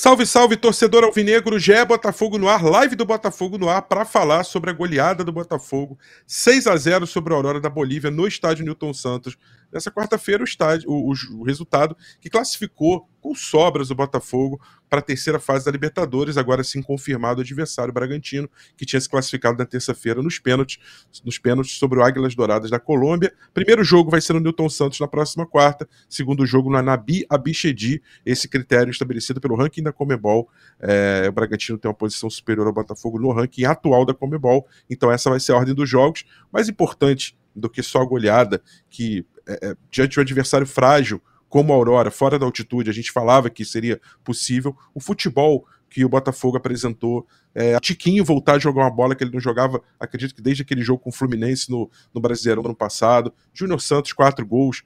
Salve, salve, torcedor alvinegro, Gé Botafogo no ar, live do Botafogo no ar para falar sobre a goleada do Botafogo, 6 a 0 sobre a Aurora da Bolívia no estádio Newton Santos, nessa quarta-feira o, estádio, o, o, o resultado que classificou com sobras o Botafogo para a terceira fase da Libertadores, agora sim confirmado o adversário Bragantino, que tinha se classificado na terça-feira nos pênaltis, nos pênaltis sobre o Águilas Douradas da Colômbia. Primeiro jogo vai ser no Newton Santos na próxima quarta, segundo jogo no Anabi Abichedi, esse critério estabelecido pelo ranking da Comebol. É, o Bragantino tem uma posição superior ao Botafogo no ranking atual da Comebol, então essa vai ser a ordem dos jogos. Mais importante do que só a goleada, que é, é, diante de um adversário frágil, como a Aurora, fora da altitude, a gente falava que seria possível. O futebol que o Botafogo apresentou, é, Tiquinho voltar a jogar uma bola que ele não jogava, acredito que desde aquele jogo com o Fluminense no, no Brasileirão ano passado. Júnior Santos, quatro gols,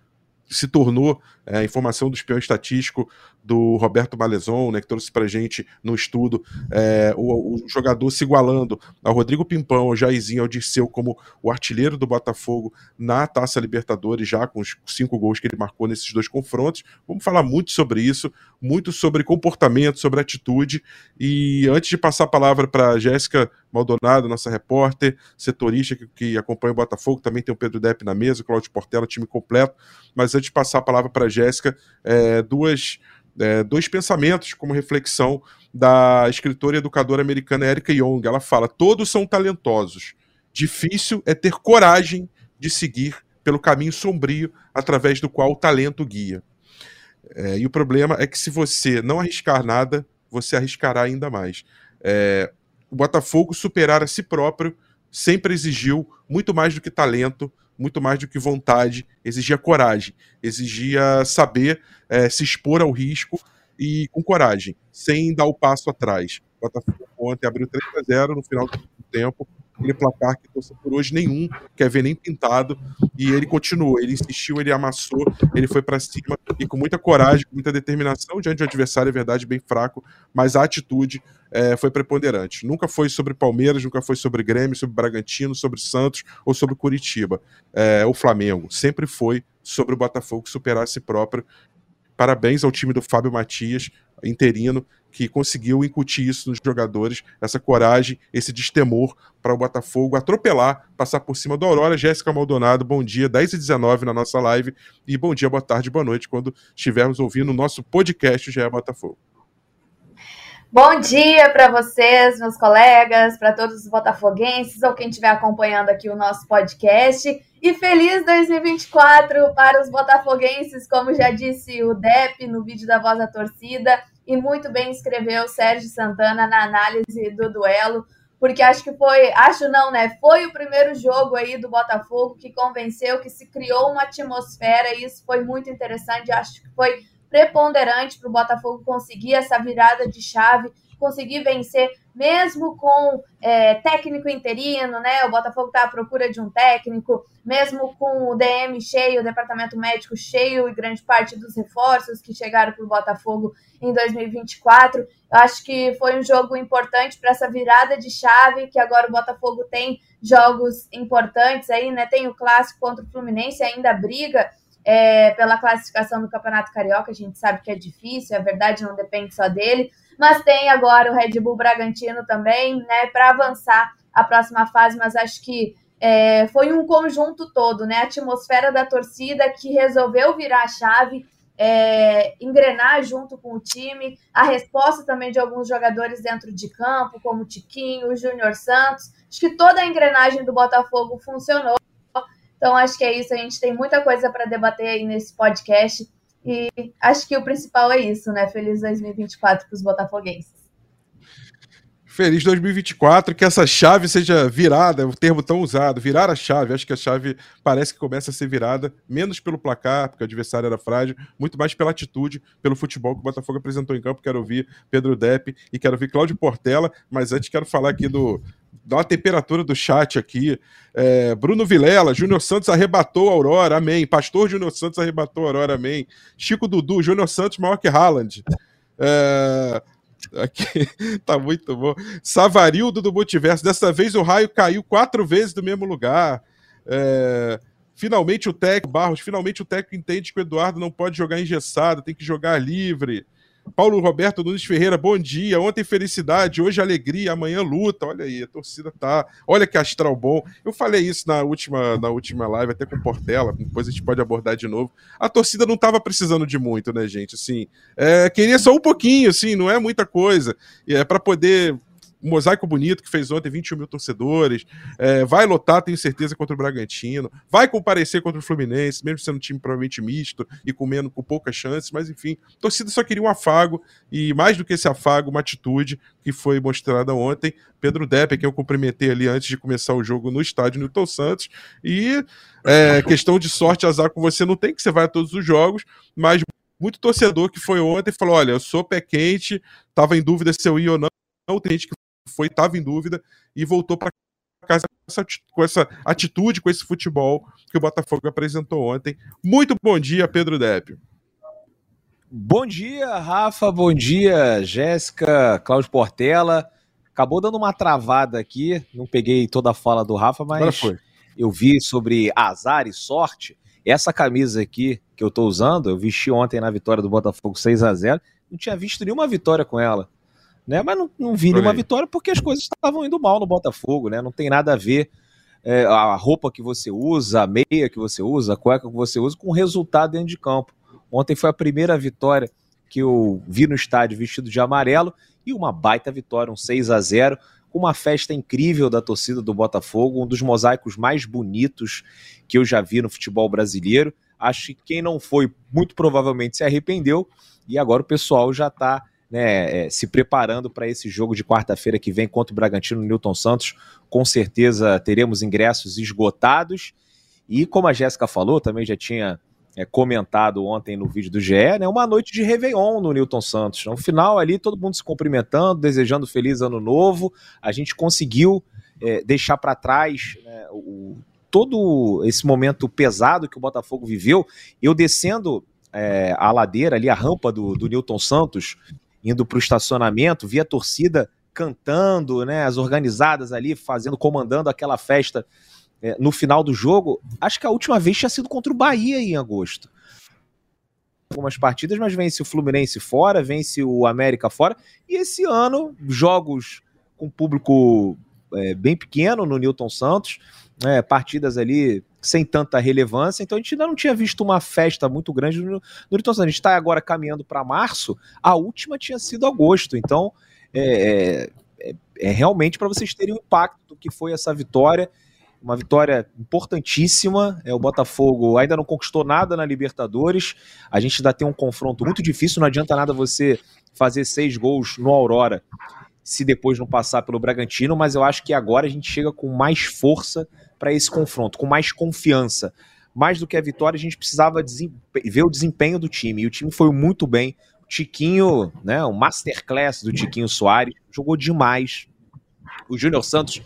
se tornou é, informação do espião estatístico do Roberto Malezon, né, que trouxe para gente no estudo, é, o, o, jogador se igualando ao Rodrigo Pimpão, ao Jairzinho, ao Dirceu como o artilheiro do Botafogo na Taça Libertadores, já com os cinco gols que ele marcou nesses dois confrontos. Vamos falar muito sobre isso, muito sobre comportamento, sobre atitude. E antes de passar a palavra para Jéssica Maldonado, nossa repórter, setorista que, que, acompanha o Botafogo, também tem o Pedro Depp na mesa, o Claudio Portela, time completo. Mas antes de passar a palavra para a Jéssica, é, duas é, dois pensamentos como reflexão da escritora e educadora americana Erika Young. Ela fala: todos são talentosos. Difícil é ter coragem de seguir pelo caminho sombrio através do qual o talento guia. É, e o problema é que se você não arriscar nada, você arriscará ainda mais. É, o Botafogo superar a si próprio sempre exigiu muito mais do que talento, muito mais do que vontade, exigia coragem, exigia saber é, se expor ao risco e com coragem, sem dar o passo atrás. O Botafogo ontem abriu 3 a 0 no final do tempo, aquele placar que torceu por hoje nenhum. Quer ver? Nem pintado, e ele continuou, ele insistiu, ele amassou, ele foi para cima. E com muita coragem, com muita determinação diante de um adversário, é verdade, bem fraco, mas a atitude é, foi preponderante. Nunca foi sobre Palmeiras, nunca foi sobre Grêmio, sobre Bragantino, sobre Santos ou sobre Curitiba, é, o Flamengo. Sempre foi sobre o Botafogo superar a si próprio. Parabéns ao time do Fábio Matias, interino, que conseguiu incutir isso nos jogadores, essa coragem, esse destemor para o Botafogo atropelar, passar por cima do Aurora. Jéssica Maldonado, bom dia, 10 e 19 na nossa live, e bom dia, boa tarde, boa noite, quando estivermos ouvindo o nosso podcast GE Botafogo. Bom dia para vocês, meus colegas, para todos os botafoguenses ou quem estiver acompanhando aqui o nosso podcast. E feliz 2024 para os botafoguenses, como já disse o Dep no vídeo da Voz da Torcida, e muito bem escreveu Sérgio Santana na análise do duelo, porque acho que foi, acho não, né? Foi o primeiro jogo aí do Botafogo que convenceu, que se criou uma atmosfera, e isso foi muito interessante. Acho que foi preponderante para o Botafogo conseguir essa virada de chave, conseguir vencer, mesmo com é, técnico interino, né? O Botafogo está à procura de um técnico, mesmo com o DM cheio, o departamento médico cheio e grande parte dos reforços que chegaram para o Botafogo em 2024. Eu acho que foi um jogo importante para essa virada de chave, que agora o Botafogo tem jogos importantes aí, né? Tem o clássico contra o Fluminense, ainda briga é, pela classificação do Campeonato Carioca. A gente sabe que é difícil, a verdade não depende só dele, mas tem agora o Red Bull Bragantino também, né, para avançar a próxima fase. Mas acho que é, foi um conjunto todo, né? A atmosfera da torcida que resolveu virar a chave. É, engrenar junto com o time, a resposta também de alguns jogadores dentro de campo, como o Tiquinho, o Júnior Santos. Acho que toda a engrenagem do Botafogo funcionou. Então, acho que é isso. A gente tem muita coisa para debater aí nesse podcast. E acho que o principal é isso, né? Feliz 2024 para os botafoguenses. Feliz 2024, que essa chave seja virada, um termo tão usado, virar a chave. Acho que a chave parece que começa a ser virada, menos pelo placar, porque o adversário era frágil, muito mais pela atitude, pelo futebol que o Botafogo apresentou em campo. Quero ouvir Pedro Depp e quero ouvir Cláudio Portela, mas antes quero falar aqui do, Dá uma temperatura do chat aqui. É, Bruno Vilela, Júnior Santos arrebatou a Aurora, amém. Pastor Júnior Santos arrebatou a Aurora, amém. Chico Dudu, Júnior Santos maior que Haaland. É, aqui, tá muito bom. Savarildo do Multiverso, dessa vez o raio caiu quatro vezes do mesmo lugar. É, finalmente o técnico, Barros, finalmente o técnico entende que o Eduardo não pode jogar engessado, tem que jogar livre. Paulo Roberto Nunes Ferreira, bom dia. Ontem felicidade, hoje alegria, amanhã luta. Olha aí, a torcida tá. Olha que astral bom. Eu falei isso na última, na última live, até com Portela, depois a gente pode abordar de novo. A torcida não tava precisando de muito, né, gente? Assim, é, queria só um pouquinho, assim, não é muita coisa. É para poder um mosaico bonito que fez ontem, 21 mil torcedores. É, vai lotar, tenho certeza, contra o Bragantino. Vai comparecer contra o Fluminense, mesmo sendo um time provavelmente misto e com, menos, com poucas chances, mas enfim, a torcida só queria um afago e mais do que esse afago, uma atitude que foi mostrada ontem. Pedro Depp, que eu cumprimentei ali antes de começar o jogo no estádio Newton Santos. E é, questão de sorte, azar com você não tem, que você vai a todos os jogos, mas muito torcedor que foi ontem e falou: olha, eu sou pé quente, tava em dúvida se eu ia ou não. Tem gente que foi, estava em dúvida e voltou para casa com essa atitude, com esse futebol que o Botafogo apresentou ontem. Muito bom dia, Pedro Depp. Bom dia, Rafa. Bom dia, Jéssica, Cláudio Portela. Acabou dando uma travada aqui, não peguei toda a fala do Rafa, mas eu vi sobre azar e sorte. Essa camisa aqui que eu tô usando, eu vesti ontem na vitória do Botafogo 6 a 0 não tinha visto nenhuma vitória com ela né? Mas não, não vi nenhuma vitória porque as coisas estavam indo mal no Botafogo, né? Não tem nada a ver é, a roupa que você usa, a meia que você usa, a cueca que você usa com o resultado dentro de campo. Ontem foi a primeira vitória que eu vi no estádio vestido de amarelo e uma baita vitória, um 6 a 0 com uma festa incrível da torcida do Botafogo, um dos mosaicos mais bonitos que eu já vi no futebol brasileiro. Acho que quem não foi, muito provavelmente se arrependeu, e agora o pessoal já está né, é, se preparando para esse jogo de quarta-feira que vem contra o Bragantino no Newton Santos. Com certeza teremos ingressos esgotados. E como a Jéssica falou, também já tinha é, comentado ontem no vídeo do GE, né, uma noite de Réveillon no Newton Santos. No final ali, todo mundo se cumprimentando, desejando feliz ano novo. A gente conseguiu é, deixar para trás né, o, todo esse momento pesado que o Botafogo viveu. Eu descendo é, a ladeira ali, a rampa do, do Newton Santos, indo para o estacionamento, via a torcida cantando, né, as organizadas ali fazendo, comandando aquela festa é, no final do jogo. Acho que a última vez tinha sido contra o Bahia em agosto. Algumas partidas, mas vence o Fluminense fora, vence o América fora. E esse ano, jogos com público é, bem pequeno no Newton Santos, é, partidas ali sem tanta relevância, então a gente ainda não tinha visto uma festa muito grande no, no Newton Santos. A gente está agora caminhando para março, a última tinha sido agosto, então é, é, é realmente para vocês terem o impacto do que foi essa vitória. Uma vitória importantíssima. É, o Botafogo ainda não conquistou nada na Libertadores. A gente ainda tem um confronto muito difícil. Não adianta nada você fazer seis gols no Aurora se depois não passar pelo Bragantino, mas eu acho que agora a gente chega com mais força para esse confronto, com mais confiança. Mais do que a vitória, a gente precisava ver o desempenho do time. E o time foi muito bem. O Tiquinho, né, o masterclass do Tiquinho Soares, jogou demais. O Júnior Santos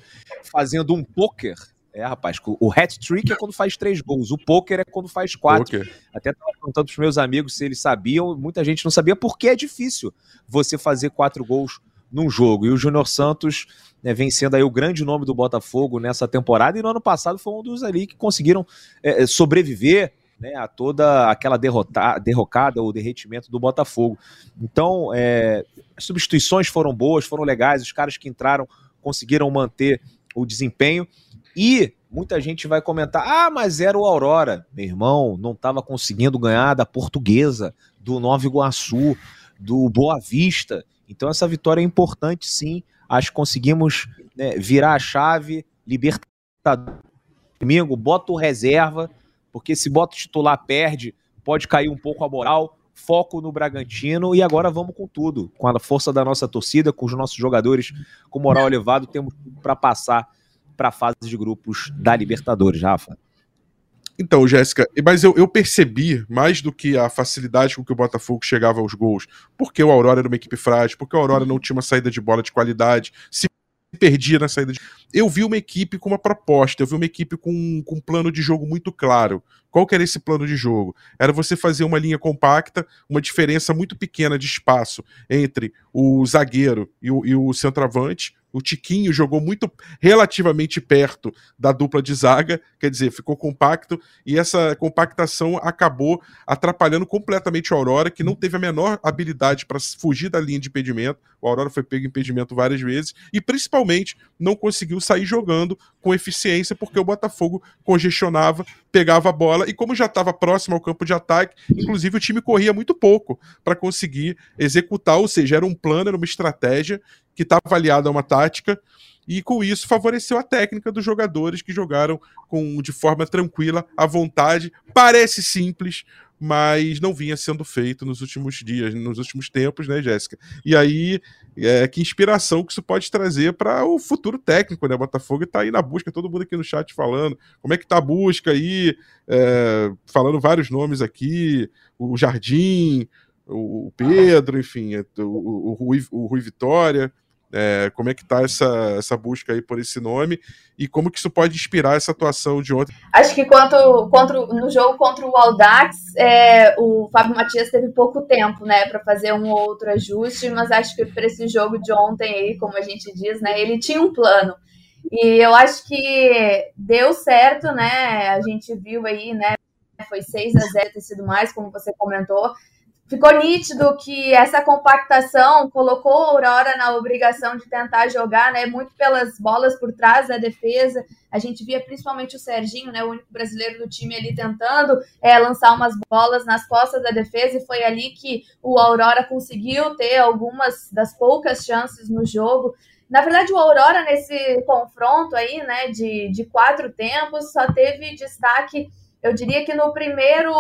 fazendo um poker. É, rapaz, o hat-trick é quando faz três gols, o poker é quando faz quatro. Poker. Até estava perguntando para os meus amigos se eles sabiam, muita gente não sabia, porque é difícil você fazer quatro gols num jogo. E o Júnior Santos né, vem sendo aí o grande nome do Botafogo nessa temporada, e no ano passado foi um dos ali que conseguiram é, é sobreviver né, a toda aquela derrota, derrocada ou derretimento do Botafogo. Então, é, as substituições foram boas, foram legais, os caras que entraram conseguiram manter o desempenho. E muita gente vai comentar: ah, mas era o Aurora. Meu irmão, não estava conseguindo ganhar da Portuguesa, do Nova Iguaçu, do Boa Vista. Então essa vitória é importante sim. Acho que conseguimos né, virar a chave, libertar domingo, bota o reserva, porque se bota o titular perde, pode cair um pouco a moral. Foco no Bragantino e agora vamos com tudo. Com a força da nossa torcida, com os nossos jogadores com moral elevado, temos para passar para a fase de grupos da Libertadores, Rafa. Então, Jéssica, mas eu, eu, percebi mais do que a facilidade com que o Botafogo chegava aos gols, porque o Aurora era uma equipe frágil, porque o Aurora não tinha uma saída de bola de qualidade, se perdia na saída de. Eu vi uma equipe com uma proposta, eu vi uma equipe com, com um plano de jogo muito claro. Qual que era esse plano de jogo? Era você fazer uma linha compacta, uma diferença muito pequena de espaço entre o zagueiro e o, e o centroavante, o Tiquinho jogou muito relativamente perto da dupla de zaga, quer dizer, ficou compacto e essa compactação acabou atrapalhando completamente o Aurora, que não teve a menor habilidade para fugir da linha de impedimento. O Aurora foi pego em impedimento várias vezes e principalmente não conseguiu sair jogando com eficiência porque o Botafogo congestionava, pegava a bola e como já estava próximo ao campo de ataque, inclusive o time corria muito pouco para conseguir executar, ou seja, era um plano, era uma estratégia que estava aliada a uma tática, e com isso favoreceu a técnica dos jogadores que jogaram com de forma tranquila, à vontade. Parece simples, mas não vinha sendo feito nos últimos dias, nos últimos tempos, né, Jéssica? E aí, é, que inspiração que isso pode trazer para o futuro técnico, né? Botafogo está aí na busca, todo mundo aqui no chat falando. Como é que tá a busca aí? É, falando vários nomes aqui, o Jardim, o Pedro, enfim, o, o, o, Rui, o Rui Vitória. É, como é que tá essa, essa busca aí por esse nome e como que isso pode inspirar essa atuação de ontem? Acho que quanto, contra, no jogo contra o Aldax, é, o Fábio Matias teve pouco tempo, né, para fazer um ou outro ajuste, mas acho que para esse jogo de ontem aí, como a gente diz, né, ele tinha um plano. E eu acho que deu certo, né? A gente viu aí, né? Foi 6 a 0 ter sido mais, como você comentou ficou nítido que essa compactação colocou a Aurora na obrigação de tentar jogar, né, muito pelas bolas por trás da defesa. A gente via principalmente o Serginho, né, o único brasileiro do time ali tentando é, lançar umas bolas nas costas da defesa e foi ali que o Aurora conseguiu ter algumas das poucas chances no jogo. Na verdade, o Aurora nesse confronto aí, né, de, de quatro tempos, só teve destaque eu diria que no primeiro,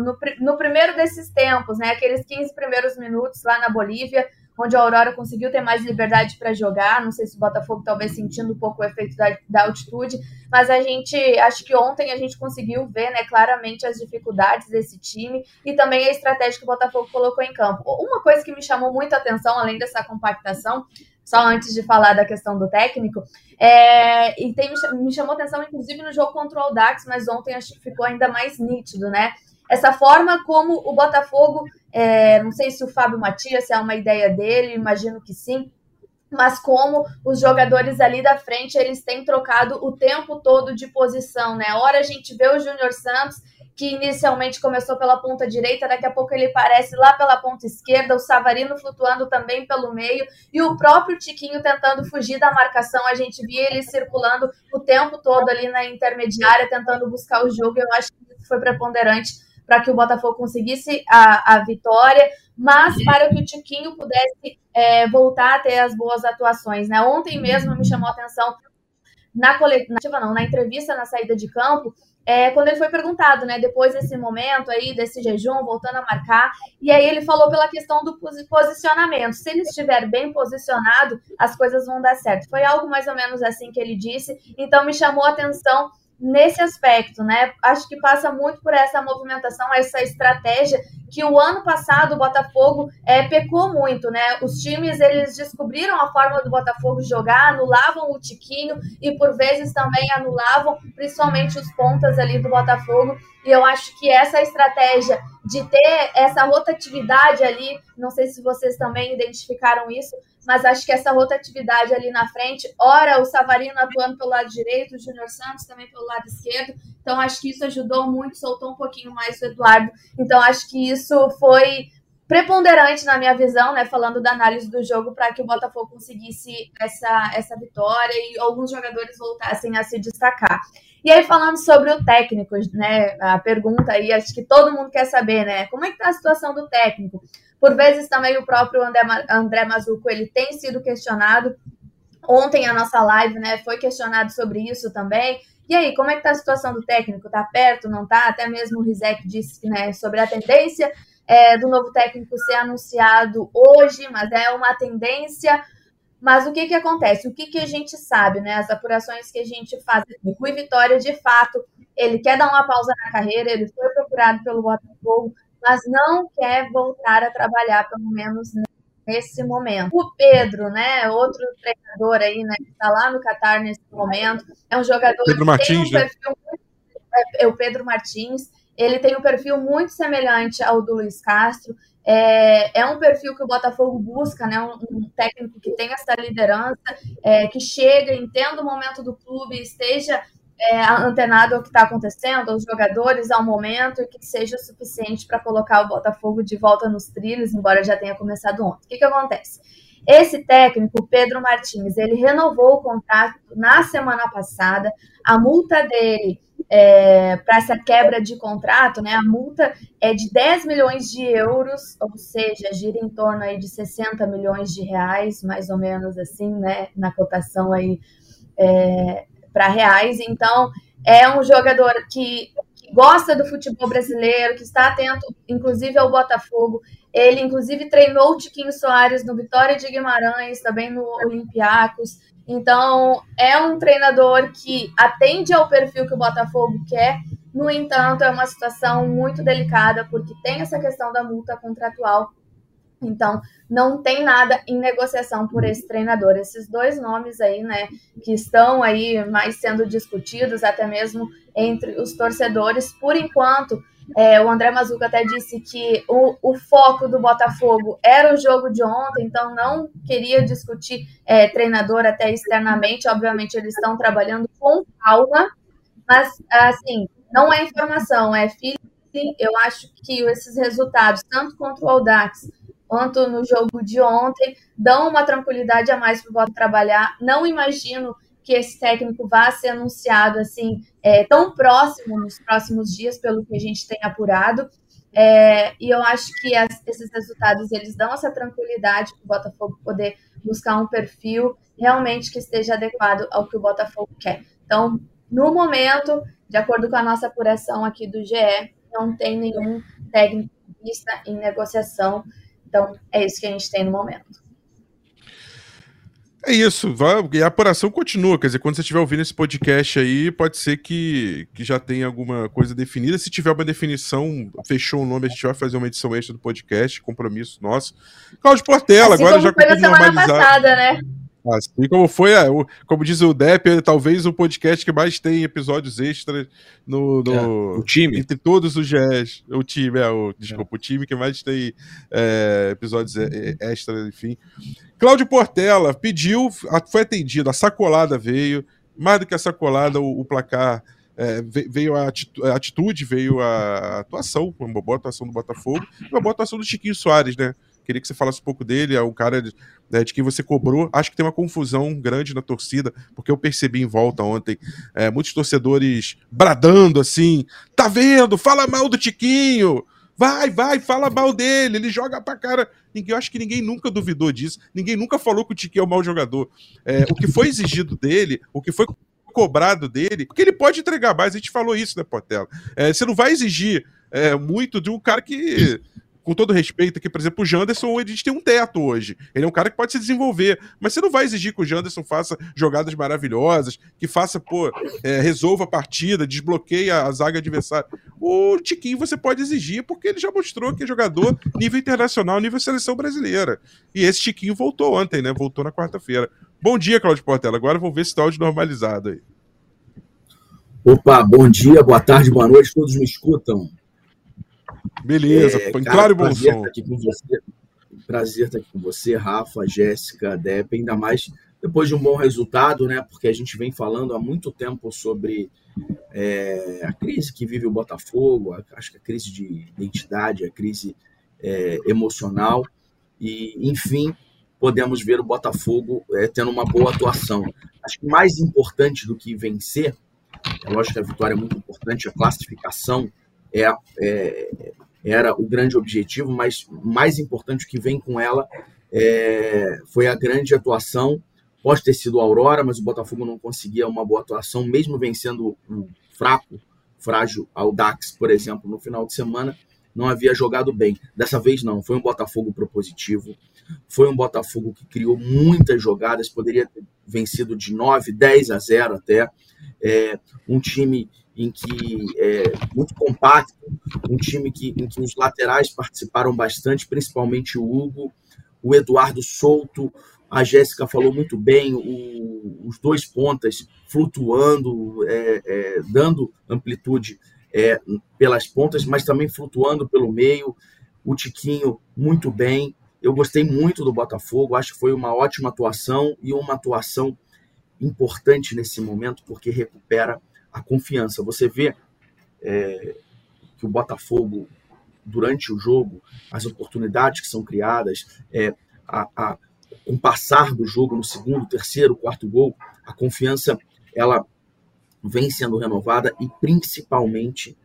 no, no, primeiro desses tempos, né, aqueles 15 primeiros minutos lá na Bolívia, onde a Aurora conseguiu ter mais liberdade para jogar. Não sei se o Botafogo talvez sentindo um pouco o efeito da, da, altitude, mas a gente, acho que ontem a gente conseguiu ver, né, claramente as dificuldades desse time e também a estratégia que o Botafogo colocou em campo. Uma coisa que me chamou muita atenção, além dessa compactação, só antes de falar da questão do técnico, é, e tem, me chamou atenção, inclusive, no jogo contra o Audax, mas ontem acho que ficou ainda mais nítido, né? Essa forma como o Botafogo, é, não sei se o Fábio Matias, é uma ideia dele, imagino que sim, mas como os jogadores ali da frente, eles têm trocado o tempo todo de posição, né? Hora a gente vê o Júnior Santos que inicialmente começou pela ponta direita, daqui a pouco ele aparece lá pela ponta esquerda, o Savarino flutuando também pelo meio e o próprio Tiquinho tentando fugir da marcação. A gente via ele circulando o tempo todo ali na intermediária, tentando buscar o jogo. Eu acho que isso foi preponderante para que o Botafogo conseguisse a, a vitória, mas para que o Tiquinho pudesse é, voltar a ter as boas atuações. Né? Ontem mesmo me chamou a atenção na coletiva, não, na entrevista na saída de campo, é, quando ele foi perguntado, né, depois desse momento aí, desse jejum, voltando a marcar, e aí ele falou pela questão do posicionamento. Se ele estiver bem posicionado, as coisas vão dar certo. Foi algo mais ou menos assim que ele disse, então me chamou a atenção nesse aspecto, né? Acho que passa muito por essa movimentação, essa estratégia que o ano passado o Botafogo é, pecou muito, né? Os times eles descobriram a forma do Botafogo jogar, anulavam o tiquinho e por vezes também anulavam principalmente os pontas ali do Botafogo. E eu acho que essa estratégia de ter essa rotatividade ali, não sei se vocês também identificaram isso, mas acho que essa rotatividade ali na frente, ora o Savarino atuando pelo lado direito, o Júnior Santos também pelo lado esquerdo, então acho que isso ajudou muito, soltou um pouquinho mais o Eduardo, então acho que isso foi preponderante na minha visão, né, falando da análise do jogo para que o Botafogo conseguisse essa, essa vitória e alguns jogadores voltassem a se destacar. E aí, falando sobre o técnico, né? A pergunta aí, acho que todo mundo quer saber, né? Como é que tá a situação do técnico? Por vezes também o próprio André, André Mazuco ele tem sido questionado. Ontem a nossa live né, foi questionado sobre isso também. E aí, como é que está a situação do técnico? Está perto, não está? Até mesmo o Rizek disse né, sobre a tendência é, do novo técnico ser anunciado hoje, mas é uma tendência. Mas o que, que acontece? O que, que a gente sabe, né? As apurações que a gente faz. O Rui Vitória, de fato, ele quer dar uma pausa na carreira, ele foi procurado pelo Botafogo, mas não quer voltar a trabalhar, pelo menos nesse momento. O Pedro, né, outro treinador aí, né, que está lá no Catar nesse momento, é um jogador Pedro que Martins, tem um perfil né? muito, é, é, o Pedro Martins, ele tem um perfil muito semelhante ao do Luiz Castro. É, é um perfil que o Botafogo busca, né? Um, um técnico que tem essa liderança, é, que chega, entenda o momento do clube, esteja é, antenado ao que está acontecendo, aos jogadores, ao momento, e que seja suficiente para colocar o Botafogo de volta nos trilhos, embora já tenha começado ontem. O que, que acontece? Esse técnico, Pedro Martins, ele renovou o contrato na semana passada. A multa dele é, para essa quebra de contrato, né? A multa é de 10 milhões de euros, ou seja, gira em torno aí de 60 milhões de reais, mais ou menos assim, né? Na cotação aí é, para reais. Então, é um jogador que, que, gosta do futebol brasileiro, que está atento, inclusive, ao Botafogo. Ele, inclusive, treinou o Tiquinho Soares no Vitória de Guimarães, também no Olympiacos. Então, é um treinador que atende ao perfil que o Botafogo quer. No entanto, é uma situação muito delicada, porque tem essa questão da multa contratual então, não tem nada em negociação por esse treinador. Esses dois nomes aí, né, que estão aí mais sendo discutidos, até mesmo entre os torcedores, por enquanto, é, o André Mazuca até disse que o, o, foco do Botafogo era o jogo de ontem, então não queria discutir é, treinador até externamente. Obviamente, eles estão trabalhando com calma, mas, assim, não é informação, é feeling. Eu acho que esses resultados, tanto contra o Audax quanto no jogo de ontem, dão uma tranquilidade a mais para o Botafogo trabalhar. Não imagino que esse técnico vá ser anunciado assim é, tão próximo nos próximos dias, pelo que a gente tem apurado. É, e eu acho que as, esses resultados eles dão essa tranquilidade para o Botafogo poder buscar um perfil realmente que esteja adequado ao que o Botafogo quer. Então, no momento, de acordo com a nossa apuração aqui do GE, não tem nenhum técnico em negociação então, é isso que a gente tem no momento. É isso, vai, e a apuração continua. Quer dizer, quando você estiver ouvindo esse podcast aí, pode ser que, que já tenha alguma coisa definida. Se tiver uma definição, fechou o nome, a gente vai fazer uma edição extra do podcast, compromisso nosso. Cláudio Portela, assim agora já foi na semana passada, né? Assim como foi, é, como diz o Depp, é talvez o podcast que mais tem episódios extras no, no é, o time. Entre todos os GES. O time, é, o, desculpa, é. o time que mais tem é, episódios é, é, extras, enfim. Cláudio Portela pediu, foi atendido, a sacolada veio. Mais do que a sacolada, o, o placar é, veio a atitude, veio a atuação, uma boa atuação do Botafogo, uma boa atuação do Chiquinho Soares, né? Queria que você falasse um pouco dele, é um cara né, de quem você cobrou. Acho que tem uma confusão grande na torcida, porque eu percebi em volta ontem é, muitos torcedores bradando assim: tá vendo? Fala mal do Tiquinho! Vai, vai, fala mal dele, ele joga pra cara. Ninguém, eu acho que ninguém nunca duvidou disso, ninguém nunca falou que o Tiquinho é um mau jogador. É, o que foi exigido dele, o que foi cobrado dele, porque ele pode entregar mais, a gente falou isso, né, Portela? É, você não vai exigir é, muito de um cara que com todo respeito aqui, por exemplo, o Janderson, gente tem um teto hoje. Ele é um cara que pode se desenvolver, mas você não vai exigir que o Janderson faça jogadas maravilhosas, que faça, pô, é, resolva a partida, desbloqueie a zaga adversária. O Tiquinho você pode exigir, porque ele já mostrou que é jogador nível internacional, nível seleção brasileira. E esse Tiquinho voltou ontem, né? Voltou na quarta-feira. Bom dia, Claudio Portela. Agora vamos ver se está áudio normalizado aí. Opa, bom dia, boa tarde, boa noite, todos me escutam. Beleza, é, cara, claro e bom prazer som. Estar aqui com você. Prazer estar aqui com você, Rafa, Jéssica, Dep, ainda mais depois de um bom resultado, né? Porque a gente vem falando há muito tempo sobre é, a crise que vive o Botafogo, a, acho que a crise de identidade, a crise é, emocional, e enfim, podemos ver o Botafogo é, tendo uma boa atuação. Acho que mais importante do que vencer, é lógico que a vitória é muito importante, a classificação é, é, era o grande objetivo, mas mais importante o que vem com ela é, foi a grande atuação. Pode ter sido a Aurora, mas o Botafogo não conseguia uma boa atuação, mesmo vencendo um fraco, frágil Audax, por exemplo, no final de semana, não havia jogado bem. Dessa vez não, foi um Botafogo propositivo, foi um Botafogo que criou muitas jogadas, poderia ter vencido de 9, 10 a 0 até. É, um time em que é muito compacto, um time que, em que os laterais participaram bastante, principalmente o Hugo. o Eduardo Souto, a Jéssica falou muito bem, o, os dois pontas flutuando, é, é, dando amplitude é, pelas pontas, mas também flutuando pelo meio. O Tiquinho muito bem. Eu gostei muito do Botafogo, acho que foi uma ótima atuação e uma atuação importante nesse momento, porque recupera a confiança. Você vê é, que o Botafogo, durante o jogo, as oportunidades que são criadas, é, a, a, com o passar do jogo no segundo, terceiro, quarto gol, a confiança ela vem sendo renovada e principalmente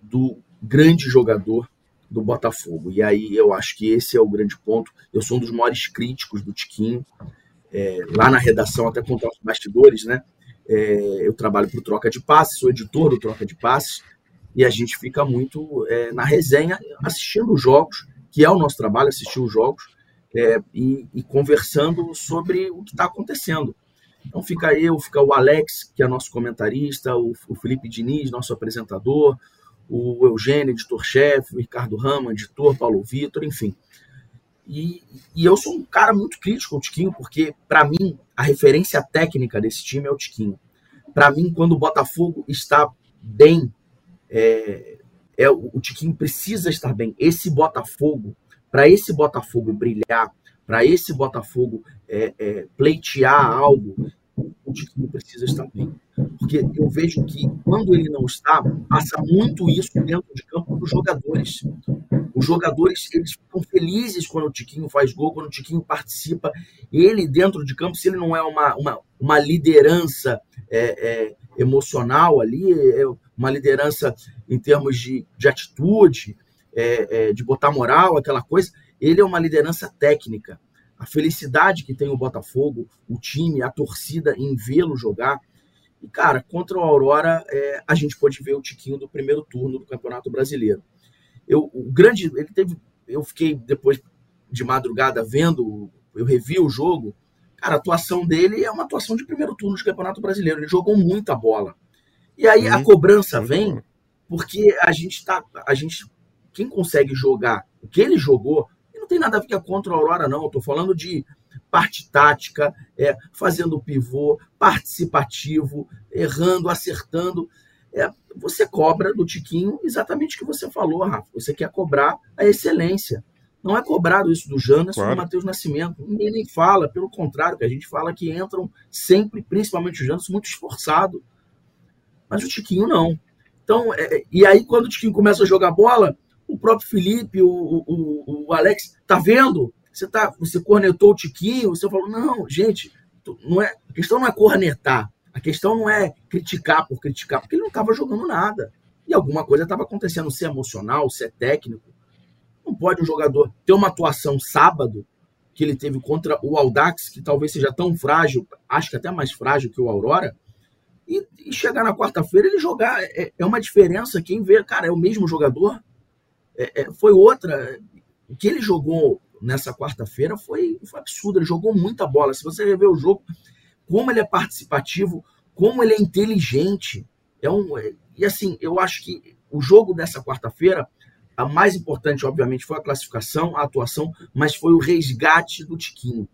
do grande jogador do Botafogo. E aí eu acho que esse é o grande ponto. Eu sou um dos maiores críticos do Tiquinho. É, lá na redação, até contar os bastidores, né? É, eu trabalho para o Troca de Passes, sou editor do Troca de Passes, e a gente fica muito é, na resenha, assistindo os jogos, que é o nosso trabalho, assistir os jogos, é, e, e, conversando sobre o que está acontecendo. Então fica eu, fica o Alex, que é nosso comentarista, o, o Felipe Diniz, nosso apresentador, o Eugênio, editor-chefe, o Ricardo Rama, editor, Paulo Vitor, enfim. E, e, eu sou um cara muito crítico ao Tiquinho, porque, para mim, a referência técnica desse time é o Tiquinho. Para mim, quando o Botafogo está bem, é, é, o Tiquinho precisa estar bem. Esse Botafogo para esse Botafogo brilhar, para esse Botafogo é, é, pleitear algo, o Tiquinho precisa estar bem. Porque eu vejo que quando ele não está, passa muito isso dentro de campo dos jogadores. Os jogadores eles ficam felizes quando o Tiquinho faz gol, quando o Tiquinho participa. Ele, dentro de campo, se ele não é uma, uma, uma liderança é, é, emocional ali, é uma liderança em termos de, de atitude, é, é, de botar moral, aquela coisa. Ele é uma liderança técnica. A felicidade que tem o Botafogo, o time, a torcida em vê-lo jogar. E, cara, contra o Aurora, é, a gente pode ver o Tiquinho do primeiro turno do Campeonato Brasileiro. Eu, o grande. Ele teve. Eu fiquei depois de madrugada vendo, eu revi o jogo. Cara, a atuação dele é uma atuação de primeiro turno de Campeonato Brasileiro. Ele jogou muita bola. E aí a cobrança vem porque a gente tá. A gente quem consegue jogar o que ele jogou, tem nada a ver contra a Aurora, não. Eu tô falando de parte tática, é, fazendo pivô, participativo, errando, acertando. É, você cobra do Tiquinho exatamente o que você falou, Rafa. Você quer cobrar a excelência. Não é cobrado isso do Janas claro. do Matheus Nascimento. Ninguém nem fala, pelo contrário, que a gente fala que entram sempre, principalmente o Janas, muito esforçado. Mas o Tiquinho não. Então, é, e aí quando o Tiquinho começa a jogar bola, o próprio Felipe, o, o, o Alex, tá vendo? Você, tá, você cornetou o Tiquinho, você falou, não, gente, não é, a questão não é cornetar, a questão não é criticar por criticar, porque ele não estava jogando nada. E alguma coisa estava acontecendo, se é emocional, se é técnico. Não pode um jogador ter uma atuação sábado que ele teve contra o Aldax, que talvez seja tão frágil, acho que até mais frágil que o Aurora, e, e chegar na quarta-feira ele jogar. É, é, uma diferença. Quem vê, cara, é o mesmo jogador, é, é, foi outra. O que ele jogou nessa quarta-feira foi, foi absurdo. Ele jogou muita bola. Se você rever o jogo, como ele é participativo, como ele é inteligente. É um, é, e assim, eu acho que o jogo dessa quarta-feira, a mais importante, obviamente, foi a classificação, a atuação, mas foi o resgate do Tiquinho.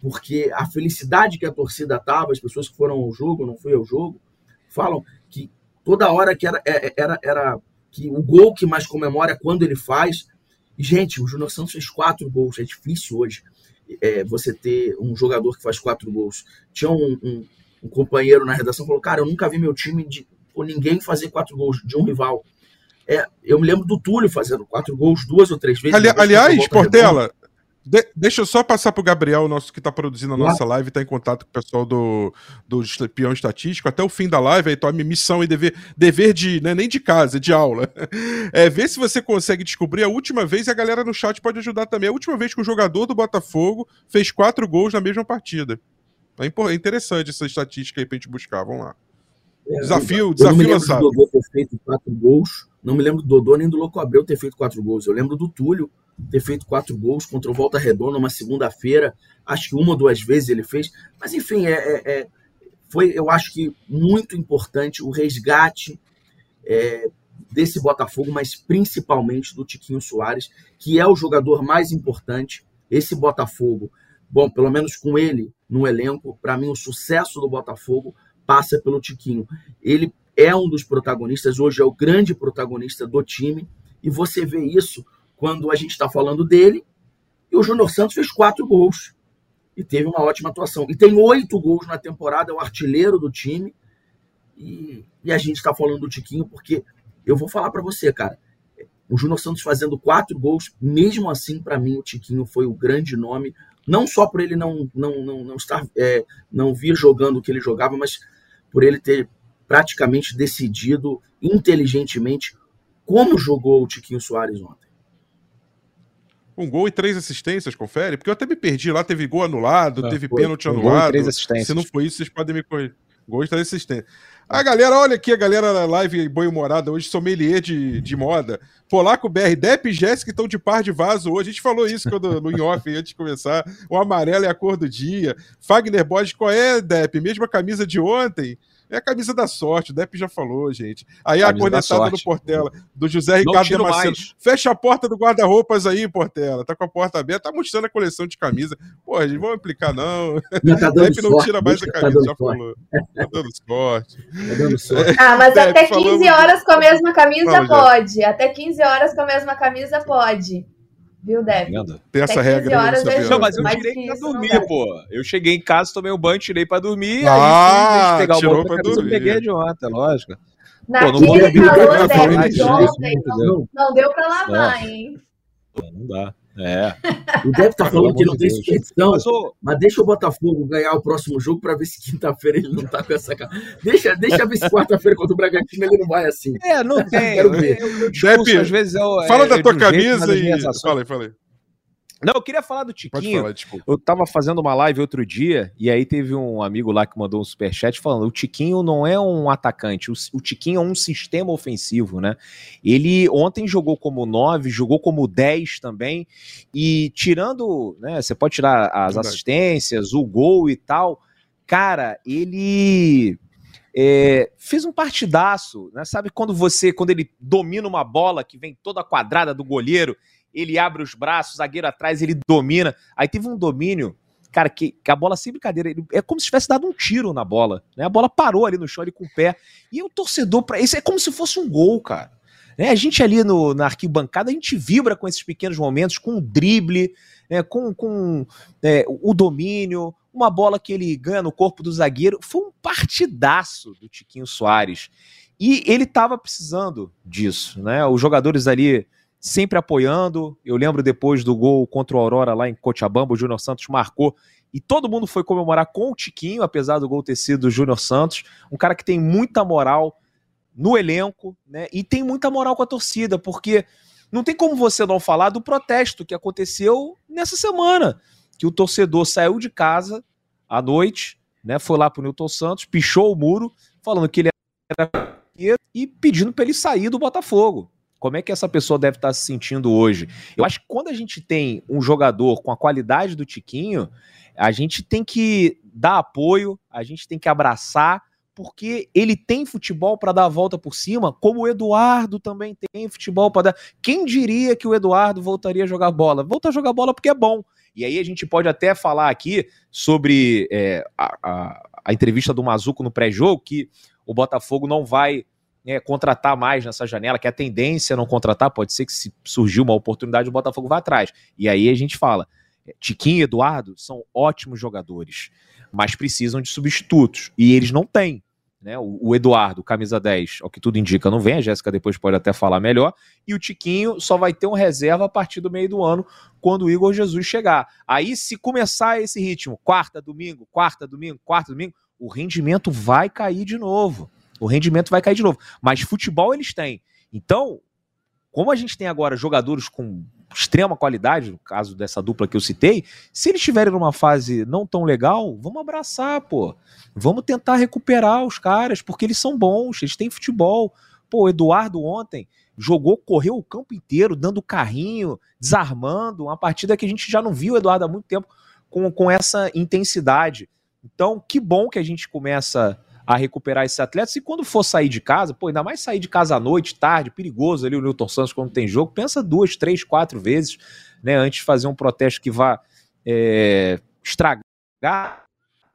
Porque a felicidade que a torcida tava, as pessoas que foram ao jogo, não foi ao jogo, falam que toda hora que era, é, era, era que o gol que mais comemora é quando ele faz. E, gente, o Júnior Santos fez quatro gols. É difícil hoje é, você ter um jogador que faz quatro gols. Tinha um, um, um companheiro na redação que falou: Cara, eu nunca vi meu time de ou ninguém fazer quatro gols de um rival. É, eu me lembro do Túlio fazendo quatro gols duas ou três vezes. Ali, aliás, Portela, de, deixa eu só passar para o Gabriel, nosso que está produzindo a nossa live, está em contato com o pessoal do, do Peão Estatístico. Até o fim da live, aí tome missão e dever, dever de, né, nem de casa, de aula. É, ver se você consegue descobrir a última vez, e a galera no chat pode ajudar também. A última vez que o jogador do Botafogo fez quatro gols na mesma partida. É, é interessante essa estatística aí para a gente buscar. Vamos lá. É, desafio, eu, desafio eu lançado. Dodô ter feito quatro gols. Não me lembro do Dodô nem do Louco Abreu ter feito quatro gols. Eu lembro do Túlio ter feito quatro gols contra o Volta Redonda uma segunda-feira. Acho que uma ou duas vezes ele fez. Mas, enfim, é, é, é foi, eu acho que, muito importante o resgate é, desse Botafogo, mas principalmente do Tiquinho Soares, que é o jogador mais importante. esse Botafogo, bom, pelo menos com ele no elenco, para mim o sucesso do Botafogo passa pelo Tiquinho. Ele é um dos protagonistas, hoje é o grande protagonista do time, e você vê isso quando a gente está falando dele, e o Júnior Santos fez quatro gols, e teve uma ótima atuação. E tem oito gols na temporada, é o artilheiro do time, e, e a gente está falando do Tiquinho porque eu vou falar para você, cara, o Júnior Santos fazendo quatro gols, mesmo assim, para mim, o Tiquinho foi o grande nome, não só por ele não, não, não, não estar é, não vir jogando o que ele jogava, mas por ele ter praticamente decidido inteligentemente como jogou o Tiquinho Soares ontem. Um gol e três assistências, confere? Porque eu até me perdi lá, teve gol anulado, ah, teve foi. pênalti um anulado. três assistências. Se não foi isso, vocês podem me corrigir. Gol e três assistências. A galera, olha aqui, a galera na live Boi Morada hoje, sommelier de, de moda. Polaco BR, Depp e Jéssica estão de par de vaso hoje. A gente falou isso quando, no in-off antes de começar. O amarelo é a cor do dia. Fagner Borges, qual é, Depp? Mesma camisa de ontem? É a camisa da sorte, o Depp já falou, gente. Aí a cornetada do Portela, do José Ricardo Damasceno. Fecha a porta do guarda-roupas aí, Portela. Tá com a porta aberta, tá mostrando a coleção de camisa. Pô, gente, vamos aplicar, não. não tá Depp não tira mais a tá camisa, tá já sorte. falou. Tá dando sorte. Tá dando sorte. Ah, mas Depp, até 15 horas com a mesma camisa pode. Até 15 horas com a mesma camisa pode. Viu, Deb? Tem essa regra. Horas não, não, mas eu tirei pra dormir, pô. Eu cheguei em casa, tomei um banho, tirei pra dormir. Ah, aí, pegar tirou o pra dormir. Eu peguei de ontem, lógico. Naquele calor, Deb, ontem, não, não deu pra lavar, é. hein? Não dá. É. O Deve estar tá falando que não tem superstição, mas, mas, deixa o Botafogo ganhar o próximo jogo para ver se quinta-feira ele não tá com essa cara. Deixa, deixa ver se quarta-feira contra o Bragantino ele não vai assim. É, não tem. Quero ver. Eu, eu, eu, às vezes eu, fala é, da tua camisa e. Fala aí, fala aí. Não, eu queria falar do Tiquinho. Falar, eu tava fazendo uma live outro dia e aí teve um amigo lá que mandou um superchat falando: o Tiquinho não é um atacante, o, o Tiquinho é um sistema ofensivo, né? Ele ontem jogou como 9, jogou como 10 também, e tirando, né? Você pode tirar as assistências, o gol e tal. Cara, ele é, fez um partidaço, né? Sabe quando você, quando ele domina uma bola que vem toda quadrada do goleiro ele abre os braços, zagueiro atrás, ele domina. Aí teve um domínio, cara, que, que a bola sem brincadeira, ele, é como se tivesse dado um tiro na bola, né? A bola parou ali no chão, ele com o pé. E o torcedor, para isso é como se fosse um gol, cara. Né? A gente ali no, na arquibancada, a gente vibra com esses pequenos momentos, com o drible, né? com, com é, o domínio, uma bola que ele ganha no corpo do zagueiro. Foi um partidaço do Tiquinho Soares. E ele estava precisando disso, né? Os jogadores ali sempre apoiando. Eu lembro depois do gol contra o Aurora lá em Cochabamba, o Júnior Santos marcou e todo mundo foi comemorar com o Tiquinho, apesar do gol ter sido do Júnior Santos. Um cara que tem muita moral no elenco, né? E tem muita moral com a torcida, porque não tem como você não falar do protesto que aconteceu nessa semana, que o torcedor saiu de casa à noite, né? Foi lá pro Newton Santos, pichou o muro, falando que ele era e pedindo para ele sair do Botafogo. Como é que essa pessoa deve estar se sentindo hoje? Eu acho que quando a gente tem um jogador com a qualidade do Tiquinho, a gente tem que dar apoio, a gente tem que abraçar, porque ele tem futebol para dar a volta por cima, como o Eduardo também tem futebol para dar. Quem diria que o Eduardo voltaria a jogar bola? Volta a jogar bola porque é bom. E aí a gente pode até falar aqui sobre é, a, a, a entrevista do Mazuco no pré-jogo, que o Botafogo não vai é, contratar mais nessa janela, que a tendência é não contratar, pode ser que se surgir uma oportunidade, o Botafogo vá atrás. E aí a gente fala, é, Tiquinho e Eduardo são ótimos jogadores, mas precisam de substitutos. E eles não têm. Né? O, o Eduardo, camisa 10, ao que tudo indica, não vem. A Jéssica depois pode até falar melhor. E o Tiquinho só vai ter um reserva a partir do meio do ano, quando o Igor Jesus chegar. Aí, se começar esse ritmo, quarta, domingo, quarta, domingo, quarta, domingo, o rendimento vai cair de novo o rendimento vai cair de novo. Mas futebol eles têm. Então, como a gente tem agora jogadores com extrema qualidade, no caso dessa dupla que eu citei, se eles estiverem numa fase não tão legal, vamos abraçar, pô. Vamos tentar recuperar os caras, porque eles são bons, eles têm futebol. Pô, o Eduardo ontem jogou, correu o campo inteiro, dando carrinho, desarmando, uma partida que a gente já não viu o Eduardo há muito tempo com, com essa intensidade. Então, que bom que a gente começa a recuperar esses atletas. E quando for sair de casa, pô, ainda mais sair de casa à noite, tarde, perigoso ali o Newton Santos quando tem jogo, pensa duas, três, quatro vezes, né, antes de fazer um protesto que vá é, estragar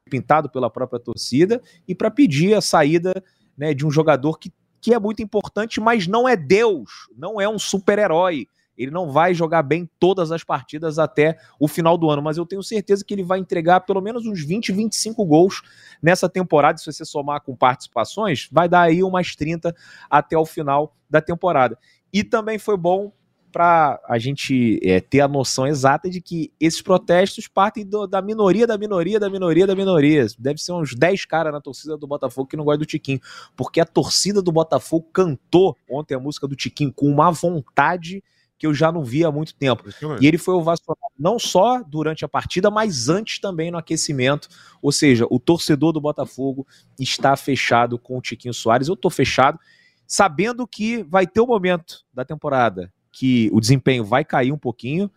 pintado pela própria torcida e para pedir a saída né, de um jogador que, que é muito importante, mas não é Deus, não é um super-herói. Ele não vai jogar bem todas as partidas até o final do ano, mas eu tenho certeza que ele vai entregar pelo menos uns 20, 25 gols nessa temporada. Se você somar com participações, vai dar aí umas 30 até o final da temporada. E também foi bom para a gente é, ter a noção exata de que esses protestos partem do, da minoria, da minoria, da minoria, da minoria. Deve ser uns 10 caras na torcida do Botafogo que não gostam do Tiquinho, porque a torcida do Botafogo cantou ontem a música do Tiquinho com uma vontade que eu já não vi há muito tempo. E ele foi ovacionado não só durante a partida, mas antes também no aquecimento. Ou seja, o torcedor do Botafogo está fechado com o Tiquinho Soares. Eu estou fechado, sabendo que vai ter o um momento da temporada que o desempenho vai cair um pouquinho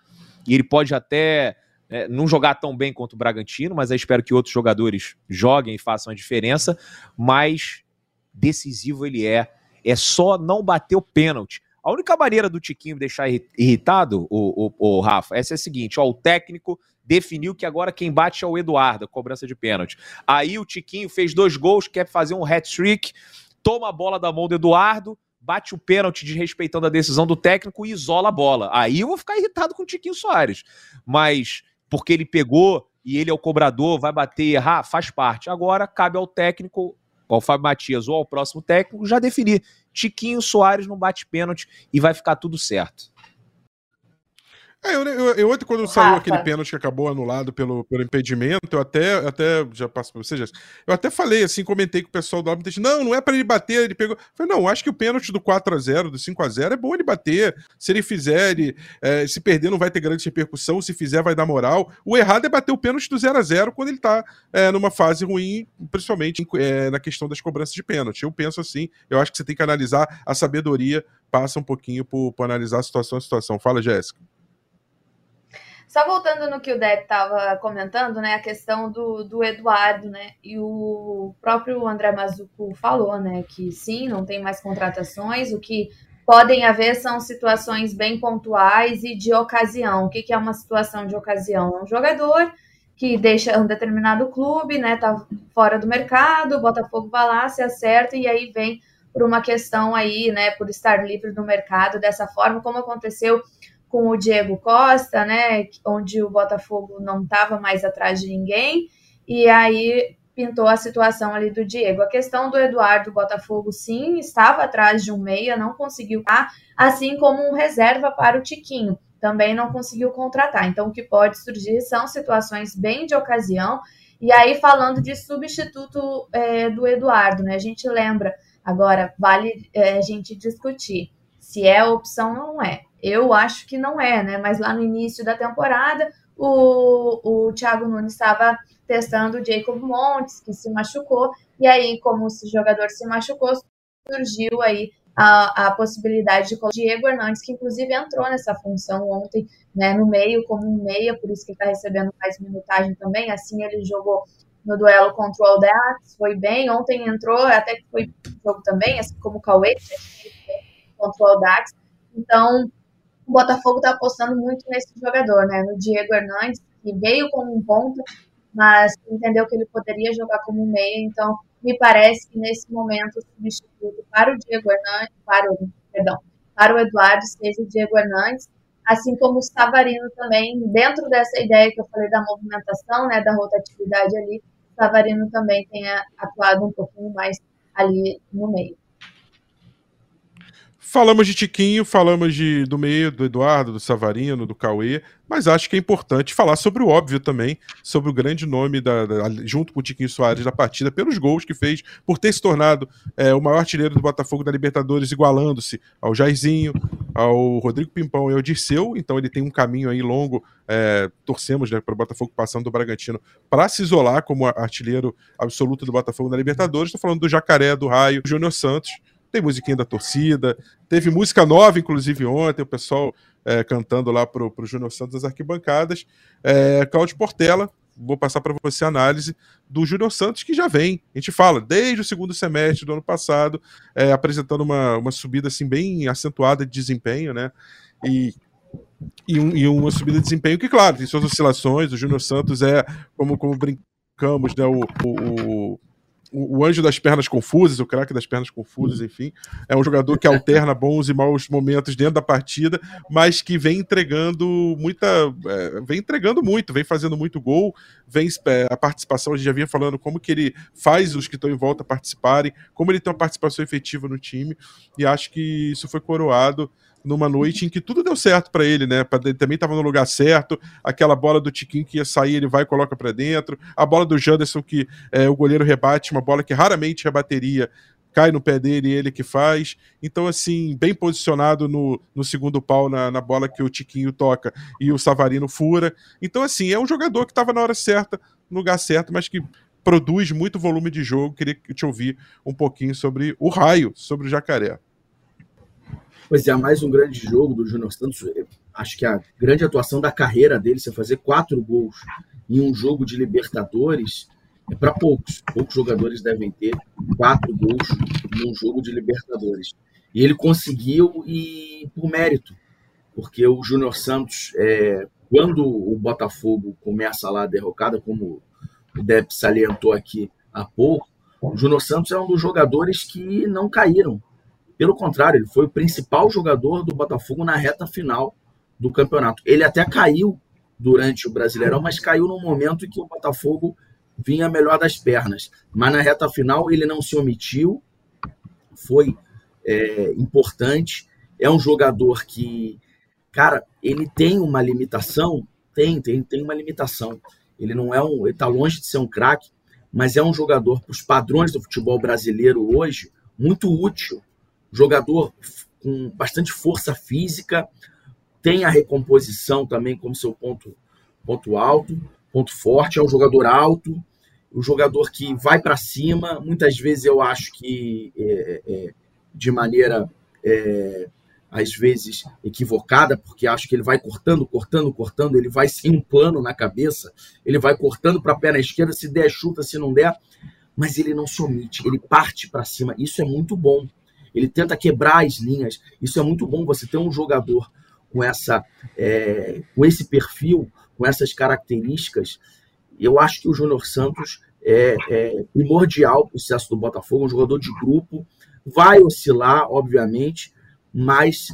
e ele pode até é, não jogar tão bem quanto o Bragantino, mas eu espero que outros jogadores joguem e façam a diferença. Mas decisivo ele é. É só não bater o pênalti. A única maneira do Tiquinho deixar irritado, o, o, o Rafa, essa é a seguinte: ó, o técnico definiu que agora quem bate é o Eduardo, cobrança de pênalti. Aí o Tiquinho fez dois gols, quer fazer um hat-trick, toma a bola da mão do Eduardo, bate o pênalti desrespeitando a decisão do técnico e isola a bola. Aí eu vou ficar irritado com o Tiquinho Soares. Mas porque ele pegou e ele é o cobrador, vai bater e errar, faz parte. Agora cabe ao técnico, ao Fábio Matias ou ao próximo técnico, já definir. Tiquinho Soares não bate pênalti e vai ficar tudo certo. É, eu, eu, eu, ontem, quando saiu aquele pênalti que acabou anulado pelo, pelo impedimento, eu até, até já passo pra você, eu até falei assim, comentei com o pessoal do árbitro, não, não é para ele bater, ele pegou. Eu falei, não, acho que o pênalti do 4 a 0 do 5 a 0 é bom ele bater. Se ele fizer, ele, é, se perder, não vai ter grande repercussão, se fizer, vai dar moral. O errado é bater o pênalti do 0 a 0 quando ele tá é, numa fase ruim, principalmente é, na questão das cobranças de pênalti. Eu penso assim, eu acho que você tem que analisar a sabedoria, passa um pouquinho por, por analisar a situação a situação. Fala, Jéssica. Só voltando no que o Deb estava comentando, né, a questão do, do Eduardo, né, e o próprio André Mazuco falou, né, que sim, não tem mais contratações, o que podem haver são situações bem pontuais e de ocasião. O que, que é uma situação de ocasião? É um jogador que deixa um determinado clube, né, tá fora do mercado, o Botafogo vai lá, se acerta e aí vem por uma questão aí, né, por estar livre do mercado dessa forma, como aconteceu com o Diego Costa, né, onde o Botafogo não estava mais atrás de ninguém, e aí pintou a situação ali do Diego. A questão do Eduardo Botafogo, sim, estava atrás de um meia, não conseguiu, assim como um reserva para o Tiquinho, também não conseguiu contratar. Então, o que pode surgir são situações bem de ocasião. E aí, falando de substituto é, do Eduardo, né, a gente lembra, agora vale é, a gente discutir se é opção ou não é. Eu acho que não é, né? Mas lá no início da temporada, o, o Thiago Nunes estava testando o Jacob Montes, que se machucou, e aí, como esse jogador se machucou, surgiu aí a, a possibilidade de colocar Diego Hernandes, que inclusive entrou nessa função ontem, né, no meio, como um meia, por isso que está recebendo mais minutagem também, assim ele jogou no duelo contra o Aldax, foi bem, ontem entrou, até que foi jogo também, assim como o Cauê, contra o Aldax, então o Botafogo está apostando muito nesse jogador, né? No Diego Hernandes, que veio como um ponto, mas entendeu que ele poderia jogar como um meia, então me parece que nesse momento o substituto para o Diego Hernandes, para o, perdão, para o Eduardo seja o Diego Hernandes, assim como o Savarino também, dentro dessa ideia que eu falei da movimentação, né, da rotatividade ali, Savarino também tenha atuado um pouquinho mais ali no meio. Falamos de Tiquinho, falamos de, do meio, do Eduardo, do Savarino, do Cauê, mas acho que é importante falar sobre o óbvio também, sobre o grande nome, da, da junto com o Tiquinho Soares, da partida, pelos gols que fez, por ter se tornado é, o maior artilheiro do Botafogo da Libertadores, igualando-se ao Jairzinho, ao Rodrigo Pimpão e ao Dirceu, então ele tem um caminho aí longo, é, torcemos né, para o Botafogo passando do Bragantino para se isolar como artilheiro absoluto do Botafogo na Libertadores, estou falando do Jacaré, do Raio, Júnior Santos, tem musiquinha da torcida, teve música nova, inclusive, ontem, o pessoal é, cantando lá pro, pro Júnior Santos das arquibancadas. É, Cláudio Portela vou passar para você a análise do Júnior Santos, que já vem, a gente fala, desde o segundo semestre do ano passado, é, apresentando uma, uma subida assim bem acentuada de desempenho, né? E e, um, e, uma subida de desempenho que, claro, tem suas oscilações. O Júnior Santos é, como, como brincamos, né, o, o anjo das pernas confusas, o craque das pernas confusas, uhum. enfim. É um jogador que alterna bons e maus momentos dentro da partida, mas que vem entregando muita. É, vem entregando muito, vem fazendo muito gol, vem é, a participação, a gente já vinha falando como que ele faz os que estão em volta participarem, como ele tem uma participação efetiva no time, e acho que isso foi coroado numa noite em que tudo deu certo para ele, né? Ele também estava no lugar certo. Aquela bola do Tiquinho que ia sair, ele vai e coloca para dentro. A bola do Janderson que é, o goleiro rebate, uma bola que raramente rebateria, cai no pé dele e ele que faz. Então, assim, bem posicionado no, no segundo pau na, na bola que o Tiquinho toca e o Savarino fura. Então, assim, é um jogador que estava na hora certa, no lugar certo, mas que produz muito volume de jogo. Queria te ouvir um pouquinho sobre o raio, sobre o jacaré. Pois é, mais um grande jogo do Júnior Santos. Acho que a grande atuação da carreira dele, você fazer quatro gols em um jogo de Libertadores, é para poucos. Poucos jogadores devem ter quatro gols num jogo de Libertadores. E ele conseguiu e por mérito, porque o Júnior Santos, é, quando o Botafogo começa lá a derrocada, como o Depp salientou aqui há pouco, o Júnior Santos é um dos jogadores que não caíram pelo contrário, ele foi o principal jogador do Botafogo na reta final do campeonato. Ele até caiu durante o Brasileirão, mas caiu no momento em que o Botafogo vinha melhor das pernas. Mas na reta final ele não se omitiu, foi é, importante. É um jogador que, cara, ele tem uma limitação, tem, tem, tem uma limitação. Ele não é um, ele tá longe de ser um craque, mas é um jogador para os padrões do futebol brasileiro hoje muito útil jogador com bastante força física, tem a recomposição também como seu ponto, ponto alto, ponto forte, é um jogador alto, um jogador que vai para cima, muitas vezes eu acho que é, é, de maneira é, às vezes equivocada, porque acho que ele vai cortando, cortando, cortando, ele vai sem um plano na cabeça, ele vai cortando para a perna esquerda, se der chuta, se não der, mas ele não se omite, ele parte para cima, isso é muito bom ele tenta quebrar as linhas. Isso é muito bom você ter um jogador com essa é, com esse perfil, com essas características. Eu acho que o Júnior Santos é, é primordial para o sucesso do Botafogo, um jogador de grupo, vai oscilar, obviamente, mas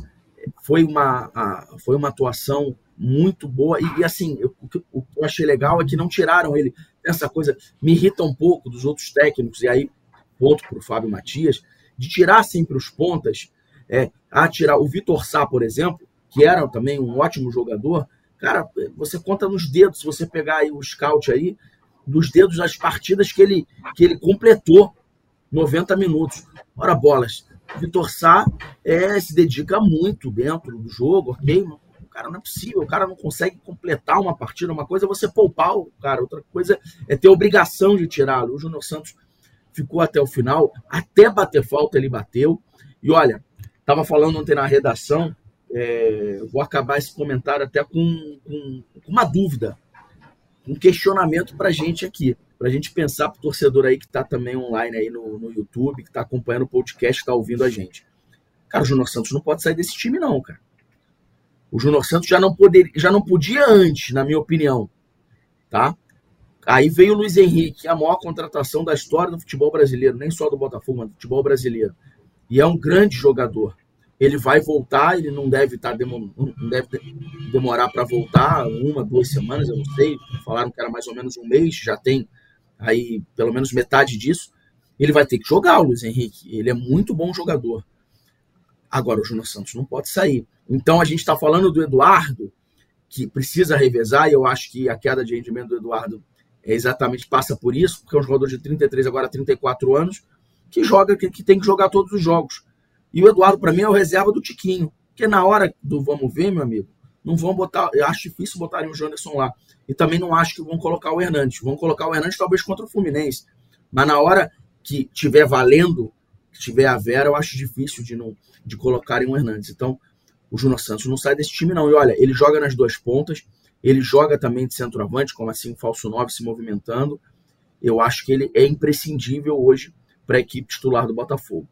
foi uma, a, foi uma atuação muito boa. E, e assim, eu, o que eu achei legal é que não tiraram ele. Essa coisa me irrita um pouco dos outros técnicos, e aí, ponto para o Fábio Matias, de tirar sempre os pontas, é, a tirar o Vitor Sá, por exemplo, que era também um ótimo jogador, cara, você conta nos dedos, se você pegar aí o scout aí, dos dedos das partidas que ele, que ele completou 90 minutos. Ora, bolas, Vitor Sá é, se dedica muito dentro do jogo, ok? O cara não é possível, o cara não consegue completar uma partida. Uma coisa é você poupar o cara, outra coisa é ter obrigação de tirá-lo. O Júnior Santos ficou até o final, até bater falta ele bateu. E olha, estava falando ontem na redação, é, vou acabar esse comentário até com, com, com uma dúvida, um questionamento para a gente aqui, para a gente pensar para o torcedor aí que está também online aí no, no YouTube, que está acompanhando o podcast, está ouvindo a gente. Cara, o Júnior Santos não pode sair desse time, não, cara. O Júnior Santos já não, poder, já não podia antes, na minha opinião. Tá? Aí veio o Luiz Henrique, a maior contratação da história do futebol brasileiro, nem só do Botafogo, mas do futebol brasileiro. E é um grande jogador. Ele vai voltar, ele não deve, tá não deve demorar para voltar uma, duas semanas, eu não sei. Falaram que era mais ou menos um mês, já tem aí pelo menos metade disso. Ele vai ter que jogar, o Luiz Henrique. Ele é muito bom jogador. Agora, o Júnior Santos não pode sair. Então, a gente está falando do Eduardo, que precisa revezar, e eu acho que a queda de rendimento do Eduardo é exatamente passa por isso, porque é um jogador de 33, agora 34 anos, que joga, que, que tem que jogar todos os jogos. E o Eduardo, para mim, é o reserva do Tiquinho. Porque na hora do vamos ver, meu amigo, não vão botar. Eu acho difícil botarem o Janderson lá. E também não acho que vão colocar o Hernandes. Vão colocar o Hernandes talvez contra o Fluminense. Mas na hora que tiver valendo, que tiver a Vera, eu acho difícil de não de colocarem o Hernandes. Então, o Júnior Santos não sai desse time, não. E olha, ele joga nas duas pontas, ele joga também de centroavante, como assim, falso 9 se movimentando. Eu acho que ele é imprescindível hoje para a equipe titular do Botafogo.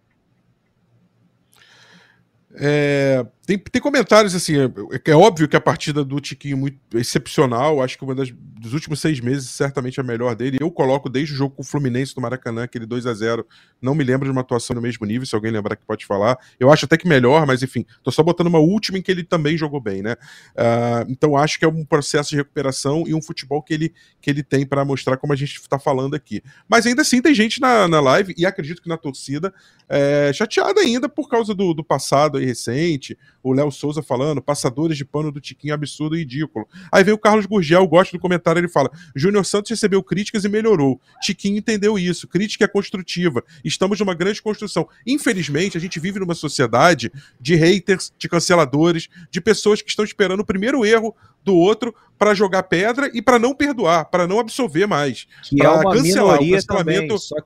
É, tem, tem comentários assim, é, é, óbvio que a partida do Tiquinho é muito excepcional, acho que uma das dos últimos seis meses, certamente a melhor dele. Eu coloco desde o jogo com o Fluminense do Maracanã, aquele 2 a 0 não me lembro de uma atuação no mesmo nível, se alguém lembrar que pode falar. Eu acho até que melhor, mas enfim, tô só botando uma última em que ele também jogou bem, né? Uh, então acho que é um processo de recuperação e um futebol que ele, que ele tem para mostrar como a gente está falando aqui. Mas ainda assim tem gente na, na live, e acredito que na torcida, é, chateada ainda por causa do, do passado aí recente, o Léo Souza falando, passadores de pano do Tiquinho absurdo e ridículo. Aí vem o Carlos Gurgel, gosto do comentário, ele fala: Júnior Santos recebeu críticas e melhorou. Tiquinho entendeu isso. Crítica é construtiva. Estamos numa grande construção. Infelizmente, a gente vive numa sociedade de haters, de canceladores, de pessoas que estão esperando o primeiro erro do outro para jogar pedra e para não perdoar, para não absolver mais. Que é cancelar o cancelamento. Também, só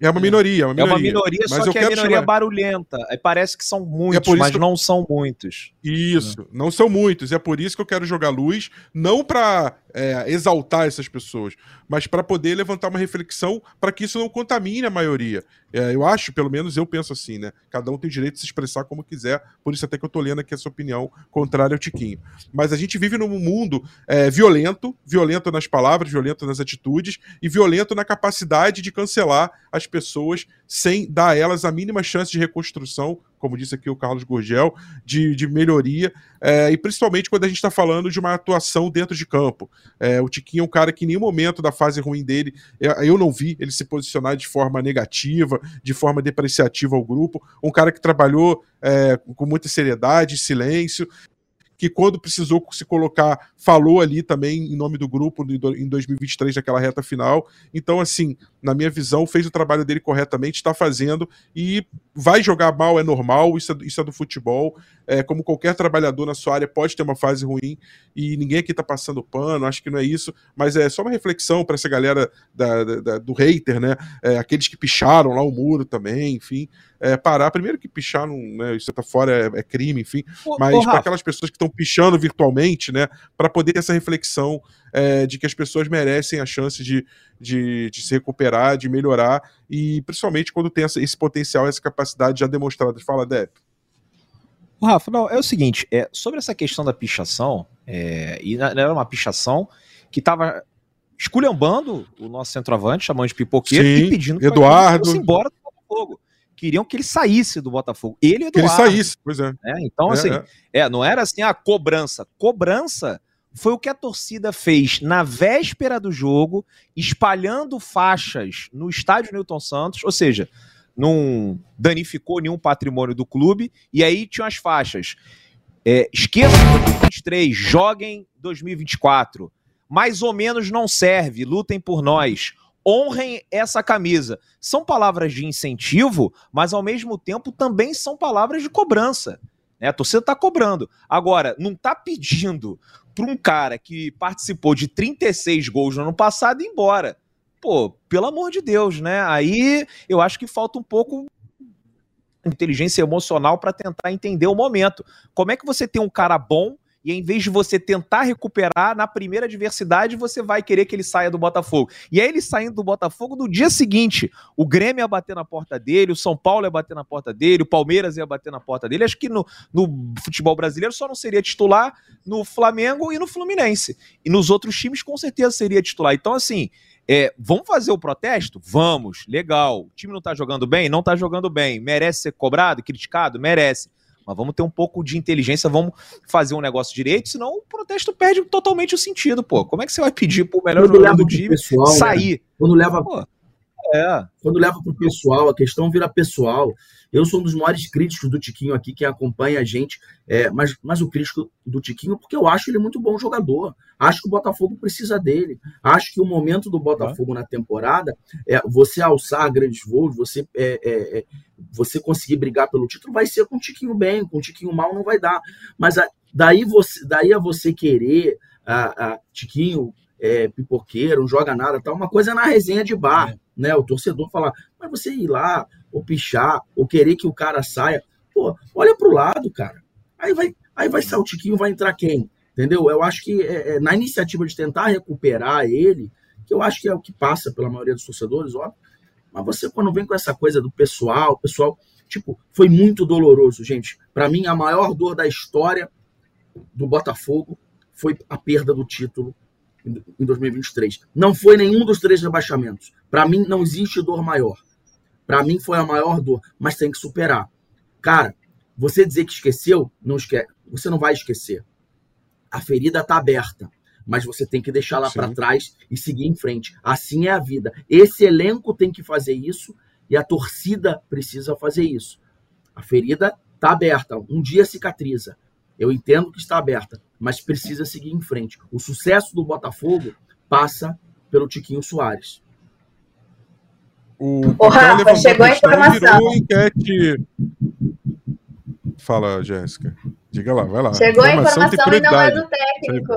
é uma minoria, é uma minoria. É uma minoria, mas só que é minoria barulhenta. Aí parece que são muitos, é mas que... não são muitos. Isso, é. não são muitos. É por isso que eu quero jogar luz, não para é, exaltar essas pessoas, mas para poder levantar uma reflexão para que isso não contamine a maioria. É, eu acho, pelo menos eu penso assim, né? Cada um tem direito de se expressar como quiser, por isso até que eu tô lendo aqui essa opinião contrária ao Tiquinho. Mas a gente vive num mundo é, violento, violento nas palavras, violento nas atitudes e violento na capacidade de cancelar as pessoas sem dar a elas a mínima chance de reconstrução como disse aqui o Carlos Gurgel, de, de melhoria, é, e principalmente quando a gente está falando de uma atuação dentro de campo. É, o Tiquinho é um cara que em nenhum momento da fase ruim dele, eu não vi ele se posicionar de forma negativa, de forma depreciativa ao grupo, um cara que trabalhou é, com muita seriedade, silêncio, que quando precisou se colocar, falou ali também em nome do grupo em 2023, naquela reta final. Então, assim, na minha visão, fez o trabalho dele corretamente, está fazendo e vai jogar mal, é normal, isso é, isso é do futebol. É, como qualquer trabalhador na sua área pode ter uma fase ruim e ninguém aqui está passando pano, acho que não é isso, mas é só uma reflexão para essa galera da, da, do hater, né? É, aqueles que picharam lá o muro também, enfim. É, parar, primeiro que pichar, não, né, isso tá fora, é, é crime, enfim, mas para aquelas pessoas que estão pichando virtualmente, né, para poder ter essa reflexão é, de que as pessoas merecem a chance de, de, de, se recuperar, de melhorar, e principalmente quando tem essa, esse potencial, essa capacidade já demonstrada. Fala, Dep. Rafa, não, é o seguinte, é, sobre essa questão da pichação, é, e era uma pichação que estava esculhambando o nosso centroavante, chamando de pipoqueiro, Sim, e pedindo Eduardo. que embora do Botafogo. Queriam que ele saísse do Botafogo. Ele e Eduardo. Que ele saísse, pois é. é então, é, assim, é. é. não era assim a cobrança. Cobrança foi o que a torcida fez na véspera do jogo, espalhando faixas no estádio Newton Santos, ou seja, não danificou nenhum patrimônio do clube, e aí tinham as faixas. É, esqueçam 2023, joguem 2024. Mais ou menos não serve, lutem por nós. Honrem essa camisa. São palavras de incentivo, mas ao mesmo tempo também são palavras de cobrança. Né? A torcida está cobrando. Agora, não está pedindo para um cara que participou de 36 gols no ano passado ir embora. Pô, pelo amor de Deus, né? Aí eu acho que falta um pouco inteligência emocional para tentar entender o momento. Como é que você tem um cara bom e em vez de você tentar recuperar na primeira adversidade, você vai querer que ele saia do Botafogo. E aí ele saindo do Botafogo, no dia seguinte, o Grêmio ia bater na porta dele, o São Paulo ia bater na porta dele, o Palmeiras ia bater na porta dele. Acho que no, no futebol brasileiro só não seria titular no Flamengo e no Fluminense. E nos outros times, com certeza, seria titular. Então, assim, é, vamos fazer o protesto? Vamos, legal. O time não tá jogando bem? Não tá jogando bem. Merece ser cobrado, criticado? Merece. Mas vamos ter um pouco de inteligência, vamos fazer um negócio direito, senão o protesto perde totalmente o sentido, pô. Como é que você vai pedir pro melhor jogador do time pessoal, né? sair? Né? Quando leva. Pô, é. Quando leva pro pessoal, a questão vira pessoal. Eu sou um dos maiores críticos do Tiquinho aqui, que acompanha a gente, é, mas, mas o crítico do Tiquinho, porque eu acho ele muito bom jogador. Acho que o Botafogo precisa dele. Acho que o momento do Botafogo na temporada é você alçar grandes voos, você, é, é, é, você conseguir brigar pelo título, vai ser com o Tiquinho bem, com o Tiquinho mal não vai dar. Mas a, daí, você, daí a você querer, a, a Tiquinho é, pipoqueiro, joga nada, tal, uma coisa é na resenha de bar, é. Né? O torcedor falar, mas você ir lá, ou pichar, ou querer que o cara saia. Pô, olha pro lado, cara. Aí vai, aí vai sair o Tiquinho, vai entrar quem? Entendeu? Eu acho que é, é, na iniciativa de tentar recuperar ele, que eu acho que é o que passa pela maioria dos torcedores, óbvio. Mas você, quando vem com essa coisa do pessoal, pessoal, tipo, foi muito doloroso, gente. Para mim, a maior dor da história do Botafogo foi a perda do título em 2023. Não foi nenhum dos três rebaixamentos. Para mim, não existe dor maior. Para mim, foi a maior dor, mas tem que superar. Cara, você dizer que esqueceu, não esquece. Você não vai esquecer a ferida está aberta, mas você tem que deixar lá para trás e seguir em frente. Assim é a vida. Esse elenco tem que fazer isso e a torcida precisa fazer isso. A ferida está aberta, um dia cicatriza. Eu entendo que está aberta, mas precisa seguir em frente. O sucesso do Botafogo passa pelo Tiquinho Soares. O, o Rafa, chegou a informação. Enquete... Fala, Jéssica. Diga lá, vai lá. Chegou a informação e não é do técnico.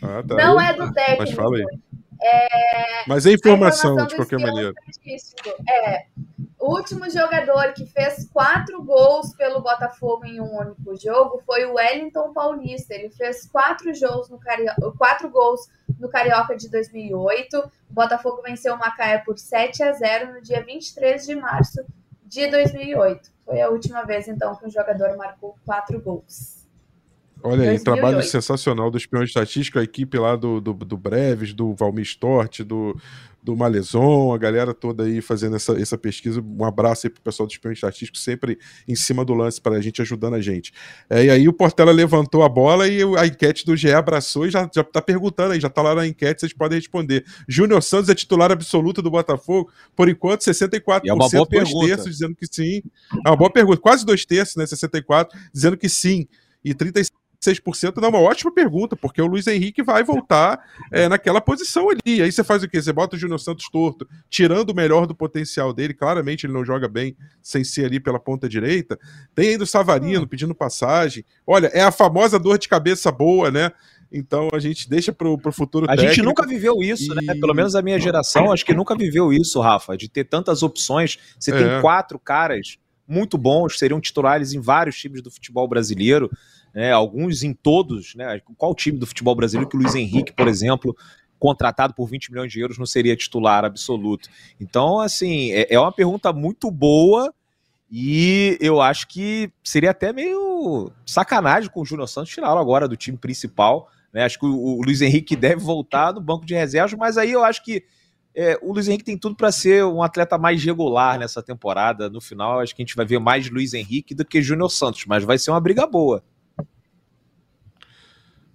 Ah, tá. Não é do técnico. Mas fala aí. É... Mas é informação, informação de qualquer maneira. É, o último jogador que fez quatro gols pelo Botafogo em um único jogo foi o Wellington Paulista. Ele fez quatro, gols no Carioca, quatro gols no Carioca de 2008. O Botafogo venceu o Macaé por 7 a 0 no dia 23 de março de 2008. Foi a última vez, então, que um jogador marcou quatro gols. Olha aí, 2008. trabalho sensacional do espião estatístico, a equipe lá do, do, do Breves, do Valmir Stort, do, do Malezon, a galera toda aí fazendo essa, essa pesquisa. Um abraço aí pro pessoal do Espião Estatístico, sempre em cima do lance para a gente, ajudando a gente. É, e aí o Portela levantou a bola e a enquete do GE abraçou e já, já tá perguntando aí, já tá lá na enquete, vocês podem responder. Júnior Santos é titular absoluto do Botafogo? Por enquanto, 64%, é uma boa dois pergunta. terços dizendo que sim. É uma boa pergunta, quase dois terços, né? 64%, dizendo que sim. E 35 6% dá uma ótima pergunta, porque o Luiz Henrique vai voltar é, naquela posição ali. Aí você faz o quê? Você bota o Júnior Santos torto, tirando o melhor do potencial dele. Claramente ele não joga bem sem ser ali pela ponta direita. Tem ainda o Savarino hum. pedindo passagem. Olha, é a famosa dor de cabeça boa, né? Então a gente deixa pro, pro futuro A gente nunca viveu isso, né? e... né? Pelo menos a minha geração, acho que nunca viveu isso, Rafa, de ter tantas opções. Você é. tem quatro caras muito bons, seriam titulares em vários times do futebol brasileiro né, alguns em todos, né? Qual time do futebol brasileiro que o Luiz Henrique, por exemplo, contratado por 20 milhões de euros, não seria titular absoluto? Então, assim, é, é uma pergunta muito boa e eu acho que seria até meio sacanagem com o Júnior Santos tirá-lo agora do time principal. Né? Acho que o, o, Luiz Henrique deve voltar no banco de reservas, mas aí eu acho que é, o Luiz Henrique tem tudo para ser um atleta mais regular nessa temporada. No final, acho que a gente vai ver mais Luiz Henrique do que Júnior Santos, mas vai ser uma briga boa.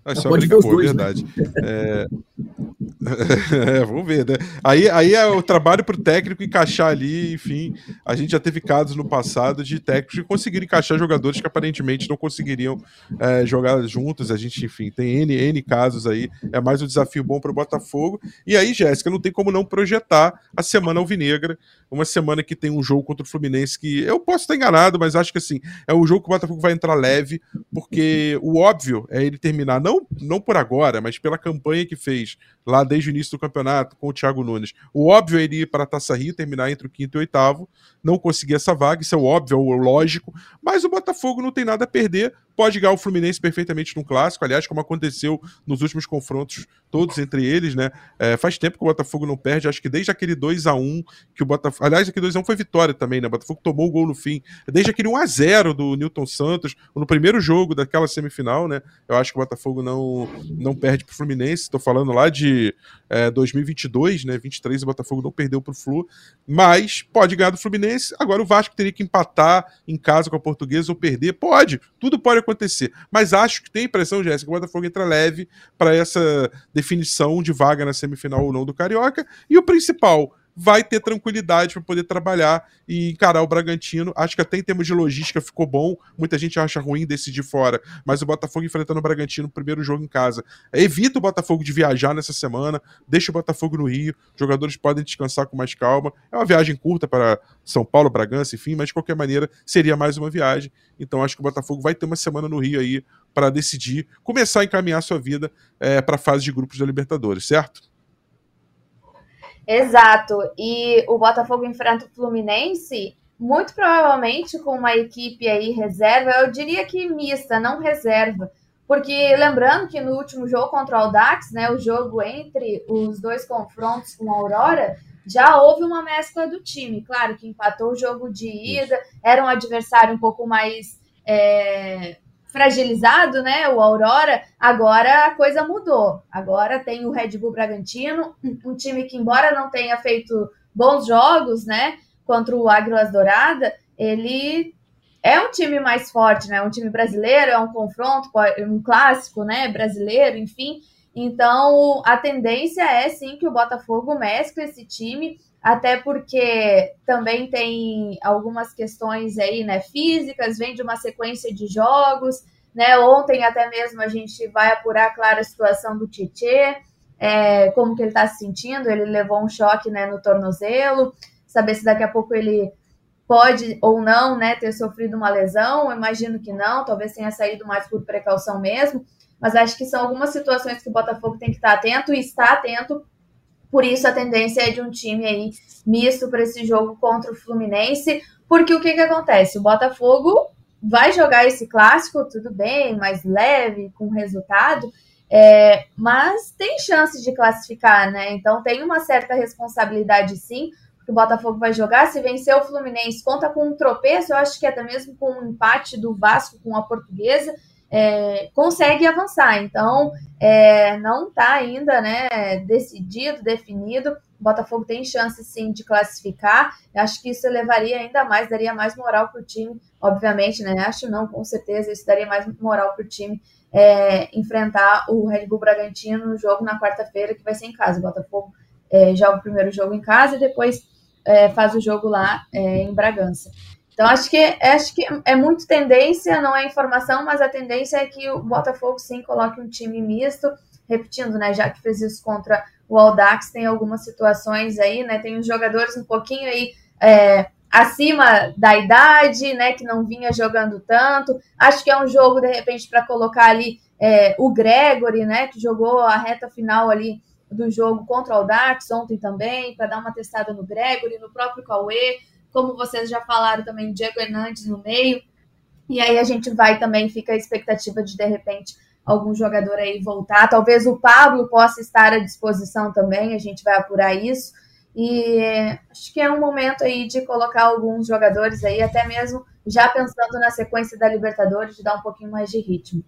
É só briga boa, dois, né? verdade. Né? É... é, vamos ver, né? Aí, aí é o trabalho para o técnico encaixar ali, enfim. A gente já teve casos no passado de técnicos que conseguiram encaixar jogadores que aparentemente não conseguiriam é, jogar juntos. A gente, enfim, tem N, N casos aí. É mais um desafio bom para o Botafogo. E aí, Jéssica, não tem como não projetar a semana alvinegra. Uma semana que tem um jogo contra o Fluminense que eu posso estar enganado, mas acho que assim, é um jogo que o Botafogo vai entrar leve, porque o óbvio é ele terminar não não, não por agora, mas pela campanha que fez lá desde o início do campeonato com o Thiago Nunes. O óbvio é ele ir para a Taça Rio, terminar entre o quinto e o oitavo, não conseguir essa vaga, isso é o óbvio, é o lógico, mas o Botafogo não tem nada a perder, pode ganhar o Fluminense perfeitamente no clássico, aliás, como aconteceu nos últimos confrontos, todos entre eles, né? É, faz tempo que o Botafogo não perde, acho que desde aquele 2 a 1 que o Botafogo. Aliás, aquele 2x1 foi vitória também, né? O Botafogo tomou o gol no fim. Desde aquele 1x0 do Newton Santos, no primeiro jogo daquela semifinal, né? Eu acho que o Botafogo não, não perde pro Fluminense. Estou falando lá de é, 2022, né? 23 o Botafogo não perdeu pro Flu, mas pode ganhar do Fluminense. Agora o Vasco teria que empatar em casa com a Portuguesa ou perder. Pode, tudo pode acontecer. Mas acho que tem impressão, Jéssica, que o Botafogo entra leve para essa definição de vaga na semifinal ou não do Carioca. E o principal, vai ter tranquilidade para poder trabalhar e encarar o Bragantino. Acho que até em termos de logística ficou bom. Muita gente acha ruim decidir fora, mas o Botafogo enfrentando o Bragantino no primeiro jogo em casa. Evita o Botafogo de viajar nessa semana, deixa o Botafogo no Rio. Jogadores podem descansar com mais calma. É uma viagem curta para São Paulo, Bragança, enfim, mas de qualquer maneira seria mais uma viagem. Então acho que o Botafogo vai ter uma semana no Rio aí para decidir, começar a encaminhar sua vida é, para a fase de grupos da Libertadores, certo? Exato. E o Botafogo enfrenta o Fluminense, muito provavelmente com uma equipe aí reserva, eu diria que mista, não reserva, porque lembrando que no último jogo contra o Audax, né, o jogo entre os dois confrontos com a Aurora, já houve uma mescla do time. Claro que empatou o jogo de ida, era um adversário um pouco mais é, fragilizado, né? O Aurora. Agora a coisa mudou. Agora tem o Red Bull Bragantino, um time que, embora não tenha feito bons jogos, né? Contra o Águilas Dourada, ele é um time mais forte, né? Um time brasileiro, é um confronto, um clássico, né? Brasileiro, enfim. Então, a tendência é sim que o Botafogo mescle esse time, até porque também tem algumas questões aí, né, físicas, vem de uma sequência de jogos, né? Ontem até mesmo a gente vai apurar, claro, a situação do Tietê, é, como que ele está se sentindo, ele levou um choque, né, no tornozelo, saber se daqui a pouco ele pode ou não, né, ter sofrido uma lesão, eu imagino que não, talvez tenha saído mais por precaução mesmo, mas acho que são algumas situações que o Botafogo tem que estar atento e está atento. Por isso a tendência é de um time aí misto para esse jogo contra o Fluminense, porque o que que acontece? O Botafogo vai jogar esse clássico, tudo bem, mais leve, com resultado, é, mas tem chance de classificar, né? Então tem uma certa responsabilidade sim, que o Botafogo vai jogar. Se vencer o Fluminense, conta com um tropeço, eu acho que até mesmo com um empate do Vasco com a Portuguesa é, consegue avançar. Então, é, não está ainda né, decidido, definido. O Botafogo tem chance sim de classificar. Eu acho que isso levaria ainda mais, daria mais moral para o time, obviamente, né? Acho não, com certeza, isso daria mais moral para o time é, enfrentar o Red Bull Bragantino no jogo na quarta-feira, que vai ser em casa. O Botafogo é, joga o primeiro jogo em casa e depois é, faz o jogo lá é, em Bragança. Então, acho que, acho que é muito tendência, não é informação, mas a tendência é que o Botafogo sim coloque um time misto, repetindo, né? Já que fez isso contra o Aldax, tem algumas situações aí, né? Tem os jogadores um pouquinho aí é, acima da idade, né? Que não vinha jogando tanto. Acho que é um jogo, de repente, para colocar ali é, o Gregory, né? Que jogou a reta final ali do jogo contra o Aldax ontem também, para dar uma testada no Gregory, no próprio Cauê como vocês já falaram também, Diego Hernandes no meio. E aí a gente vai também, fica a expectativa de, de repente, algum jogador aí voltar. Talvez o Pablo possa estar à disposição também, a gente vai apurar isso. E acho que é um momento aí de colocar alguns jogadores aí, até mesmo já pensando na sequência da Libertadores, de dar um pouquinho mais de ritmo.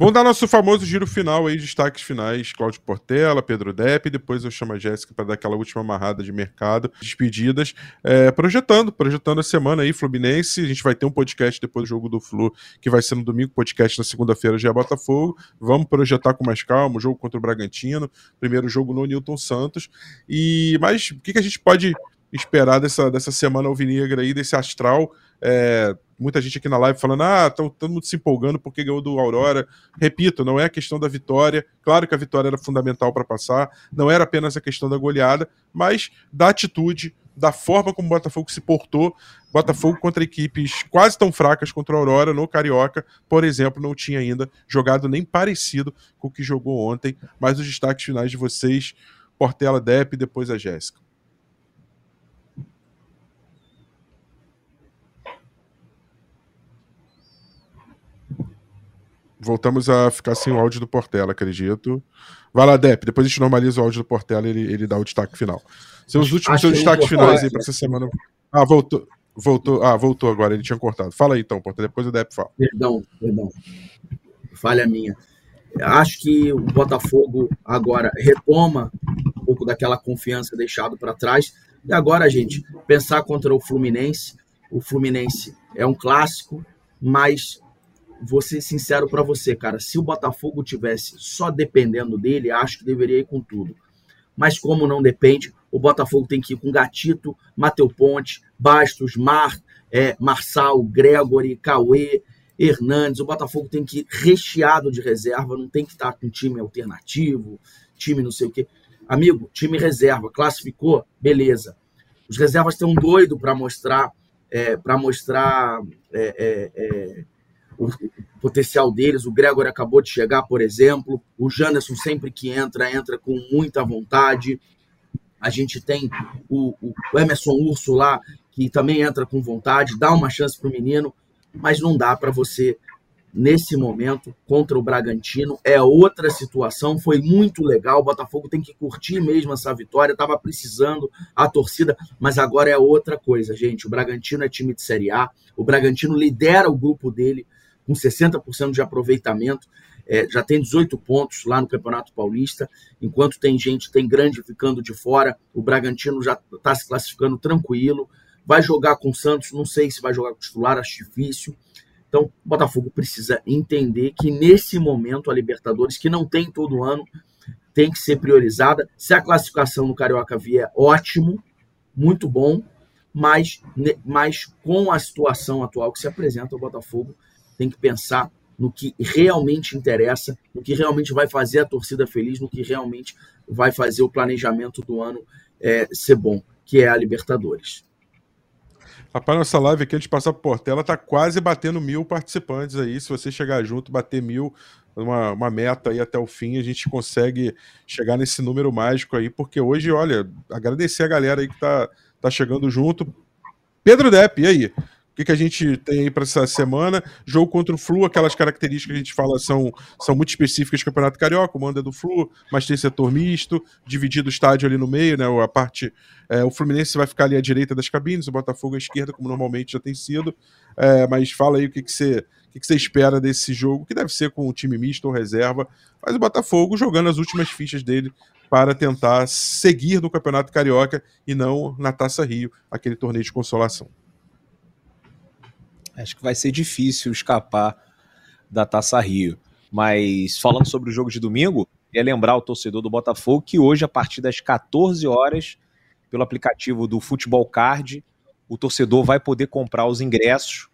Vamos dar nosso famoso giro final aí, destaques finais, Cláudio Portela, Pedro Depp, depois eu chamo a Jéssica para dar aquela última amarrada de mercado, despedidas, é, projetando, projetando a semana aí, Fluminense, a gente vai ter um podcast depois do jogo do Flu, que vai ser no domingo, podcast na segunda-feira já é Botafogo, vamos projetar com mais calma, o jogo contra o Bragantino, primeiro jogo no Newton Santos, e mas o que, que a gente pode esperar dessa, dessa semana alvinegra aí, desse astral, é, muita gente aqui na live falando, ah, estão todo mundo se empolgando porque ganhou do Aurora. Repito, não é a questão da vitória. Claro que a vitória era fundamental para passar, não era apenas a questão da goleada, mas da atitude, da forma como o Botafogo se portou. Botafogo contra equipes quase tão fracas contra a Aurora no Carioca, por exemplo, não tinha ainda jogado nem parecido com o que jogou ontem. Mas os destaques finais de vocês, Portela, Depp e depois a Jéssica. Voltamos a ficar sem o áudio do Portela, acredito. Vai lá, Dep, depois a gente normaliza o áudio do Portela e ele, ele dá o destaque final. Seus últimos seus destaques finais aí para essa semana. Ah, voltou. Voltou, ah, voltou agora, ele tinha cortado. Fala aí então, Portela, depois o Dep fala. Perdão, perdão. Falha minha. Acho que o Botafogo agora retoma um pouco daquela confiança deixado para trás. E agora, gente, pensar contra o Fluminense. O Fluminense é um clássico, mas vou ser sincero para você, cara. Se o Botafogo tivesse só dependendo dele, acho que deveria ir com tudo. Mas como não depende, o Botafogo tem que ir com Gatito, Mateu Ponte, Bastos, Mar, é, Marçal, Gregory, Cauê, Hernandes. O Botafogo tem que ir recheado de reserva, não tem que estar com time alternativo, time não sei o quê. Amigo, time reserva, classificou, beleza. Os reservas estão doidos para mostrar, é, para mostrar é, o potencial deles. O Gregor acabou de chegar, por exemplo. O Janderson, sempre que entra, entra com muita vontade. A gente tem o, o Emerson Urso lá, que também entra com vontade, dá uma chance para o menino, mas não dá para você nesse momento contra o Bragantino. É outra situação, foi muito legal. O Botafogo tem que curtir mesmo essa vitória. Estava precisando a torcida, mas agora é outra coisa, gente. O Bragantino é time de Série A. O Bragantino lidera o grupo dele com 60% de aproveitamento. É, já tem 18 pontos lá no Campeonato Paulista, enquanto tem gente, tem grande ficando de fora. O Bragantino já está se classificando tranquilo. Vai jogar com o Santos, não sei se vai jogar com o titular, acho difícil. Então, o Botafogo precisa entender que nesse momento a Libertadores, que não tem todo ano, tem que ser priorizada. Se a classificação no Carioca vier, ótimo, muito bom, mas, mas com a situação atual que se apresenta, o Botafogo tem que pensar no que realmente interessa, no que realmente vai fazer a torcida feliz, no que realmente vai fazer o planejamento do ano é, ser bom, que é a Libertadores. Rapaz, nossa live aqui, antes de passar por Portela, tá quase batendo mil participantes aí. Se você chegar junto, bater mil, uma, uma meta aí até o fim, a gente consegue chegar nesse número mágico aí, porque hoje, olha, agradecer a galera aí que tá, tá chegando junto. Pedro Depp, e aí? Que, que a gente tem aí para essa semana? Jogo contra o Flu, aquelas características que a gente fala são, são muito específicas do Campeonato Carioca, o mando é do Flu, mas tem setor misto, dividido o estádio ali no meio, né? A parte. É, o Fluminense vai ficar ali à direita das cabines, o Botafogo à esquerda, como normalmente já tem sido. É, mas fala aí o que, que você. O que, você espera desse jogo, que deve ser com o time misto ou reserva, mas o Botafogo jogando as últimas fichas dele para tentar seguir no Campeonato Carioca e não na Taça Rio, aquele torneio de consolação. Acho que vai ser difícil escapar da Taça Rio. Mas falando sobre o jogo de domingo, é lembrar o torcedor do Botafogo que hoje, a partir das 14 horas, pelo aplicativo do Futebol Card, o torcedor vai poder comprar os ingressos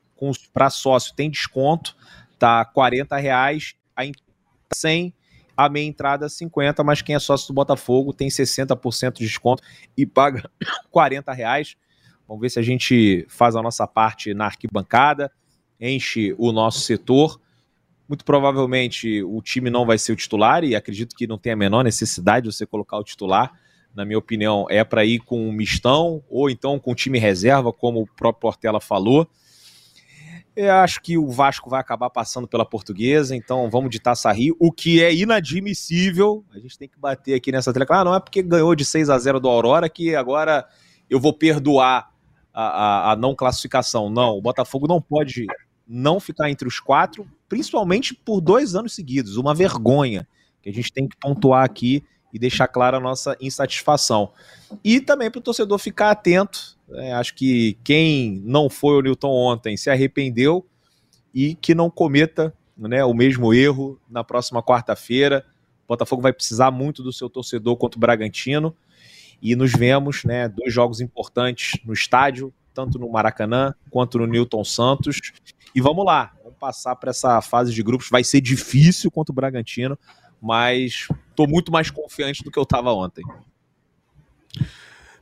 para sócio. Tem desconto, tá 40 reais, a 100, a meia entrada 50, mas quem é sócio do Botafogo tem 60% de desconto e paga 40 reais. Vamos ver se a gente faz a nossa parte na arquibancada, enche o nosso setor. Muito provavelmente o time não vai ser o titular e acredito que não tem a menor necessidade de você colocar o titular. Na minha opinião, é para ir com um mistão ou então com time reserva, como o próprio Portela falou. Eu acho que o Vasco vai acabar passando pela portuguesa, então vamos de Taça Rio, o que é inadmissível. A gente tem que bater aqui nessa tela. Ah, não é porque ganhou de 6 a 0 do Aurora que agora eu vou perdoar a, a, não classificação. Não, o Botafogo não pode não ficar entre os quatro, principalmente por dois anos seguidos. Uma vergonha que a gente tem que pontuar aqui e deixar clara a nossa insatisfação. E também para o torcedor ficar atento. É, acho que quem não foi o Newton ontem se arrependeu e que não cometa né, o mesmo erro na próxima quarta-feira. O Botafogo vai precisar muito do seu torcedor contra o Bragantino e nos vemos, né, dois jogos importantes no estádio, tanto no Maracanã quanto no Newton Santos. E vamos lá, vamos passar para essa fase de grupos. Vai ser difícil contra o Bragantino, mas estou muito mais confiante do que eu estava ontem.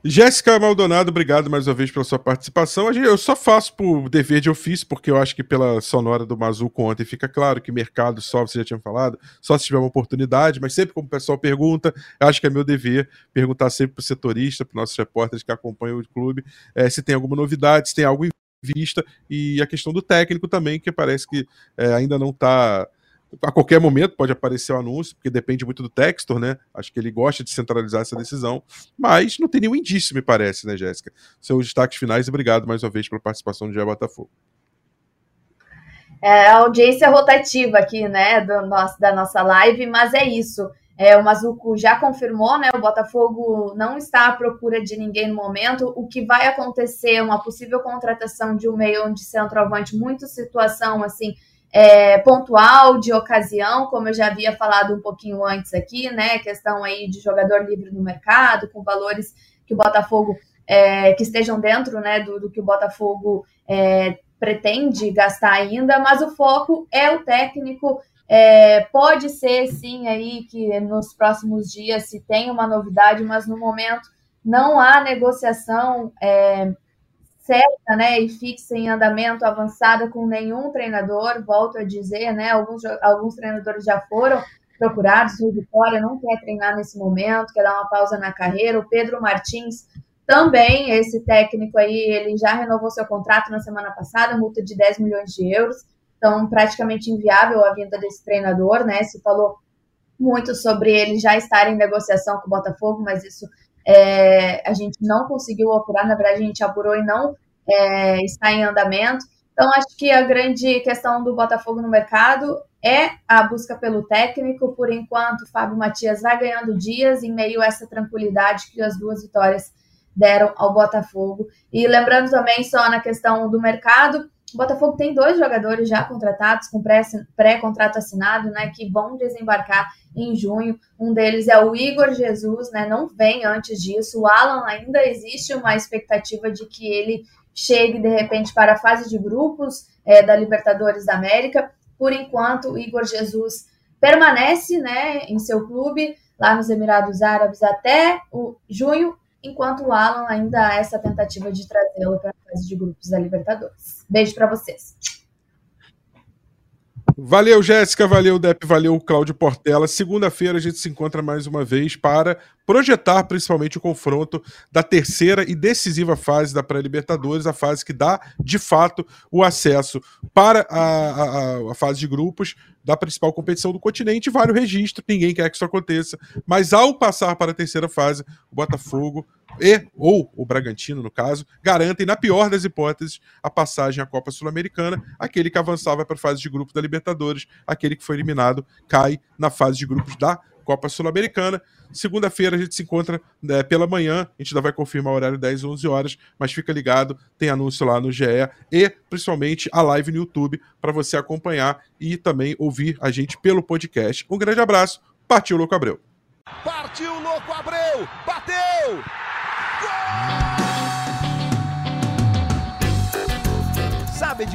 Jéssica Maldonado, obrigado mais uma vez pela sua participação. Eu só faço por dever de ofício, porque eu acho que pela sonora do Mazuco ontem fica claro que mercado só, você já tinha falado, só se tiver uma oportunidade, mas sempre como o pessoal pergunta, acho que é meu dever perguntar sempre para o setorista, para os nossos repórteres que acompanham o clube, é, se tem alguma novidade, se tem algo em vista, e a questão do técnico também, que parece que é, ainda não está a qualquer momento pode aparecer o anúncio, porque depende muito do Textor, né? Acho que ele gosta de centralizar essa decisão, mas não tem nenhum indício, me parece, né, Jéssica? Seus destaques finais e obrigado mais uma vez pela participação do Dia Botafogo. É a audiência rotativa aqui, né, do nosso, da nossa live, mas é isso. É, o Mazuco já confirmou, né? O Botafogo não está à procura de ninguém no momento. O que vai acontecer, uma possível contratação de um meio de centroavante, muito situação assim é, pontual, de ocasião, como eu já havia falado um pouquinho antes aqui, né? Questão aí de jogador livre no mercado, com valores que o Botafogo é, que estejam dentro né, do, do que o Botafogo é, pretende gastar ainda, mas o foco é o técnico. É, pode ser sim aí que nos próximos dias se tem uma novidade, mas no momento não há negociação é, certa, né, e fixa em andamento avançada com nenhum treinador, volto a dizer, né, alguns, alguns treinadores já foram procurados, o Vitória não quer treinar nesse momento, quer dar uma pausa na carreira, o Pedro Martins também, esse técnico aí, ele já renovou seu contrato na semana passada, multa de 10 milhões de euros, então praticamente inviável a vinda desse treinador, né? Se falou muito sobre ele já estar em negociação com o Botafogo, mas isso é, a gente não conseguiu apurar, na verdade a gente apurou e não é, está em andamento. Então acho que a grande questão do Botafogo no mercado é a busca pelo técnico. Por enquanto, Fábio Matias vai ganhando dias em meio a essa tranquilidade que as duas vitórias deram ao Botafogo. E lembrando também, só na questão do mercado, o Botafogo tem dois jogadores já contratados, com pré-contrato assinado, né, que vão desembarcar em junho. Um deles é o Igor Jesus, né, não vem antes disso. O Alan ainda existe uma expectativa de que ele chegue de repente para a fase de grupos é, da Libertadores da América. Por enquanto, o Igor Jesus permanece, né, em seu clube lá nos Emirados Árabes até o junho enquanto o Alan ainda há essa tentativa de trazê-lo para a fase de grupos da Libertadores. Beijo para vocês. Valeu, Jéssica, valeu, Dep, valeu, Cláudio Portela. Segunda-feira a gente se encontra mais uma vez para projetar principalmente o confronto da terceira e decisiva fase da pré-Libertadores, a fase que dá, de fato, o acesso para a, a, a, fase de grupos da principal competição do continente. Vale o registro, ninguém quer que isso aconteça, mas ao passar para a terceira fase, o Botafogo e ou o Bragantino, no caso, garantem, na pior das hipóteses, a passagem à Copa Sul-Americana. Aquele que avançava para a fase de grupos da Libertadores, aquele que foi eliminado, cai na fase de grupos da Copa Sul-Americana. Segunda-feira a gente se encontra né, pela manhã, a gente ainda vai confirmar o horário 10 11 horas, mas fica ligado, tem anúncio lá no GE e principalmente a live no YouTube para você acompanhar e também ouvir a gente pelo podcast. Um grande abraço, partiu Louco Abreu. Partiu Louco Abreu, bateu!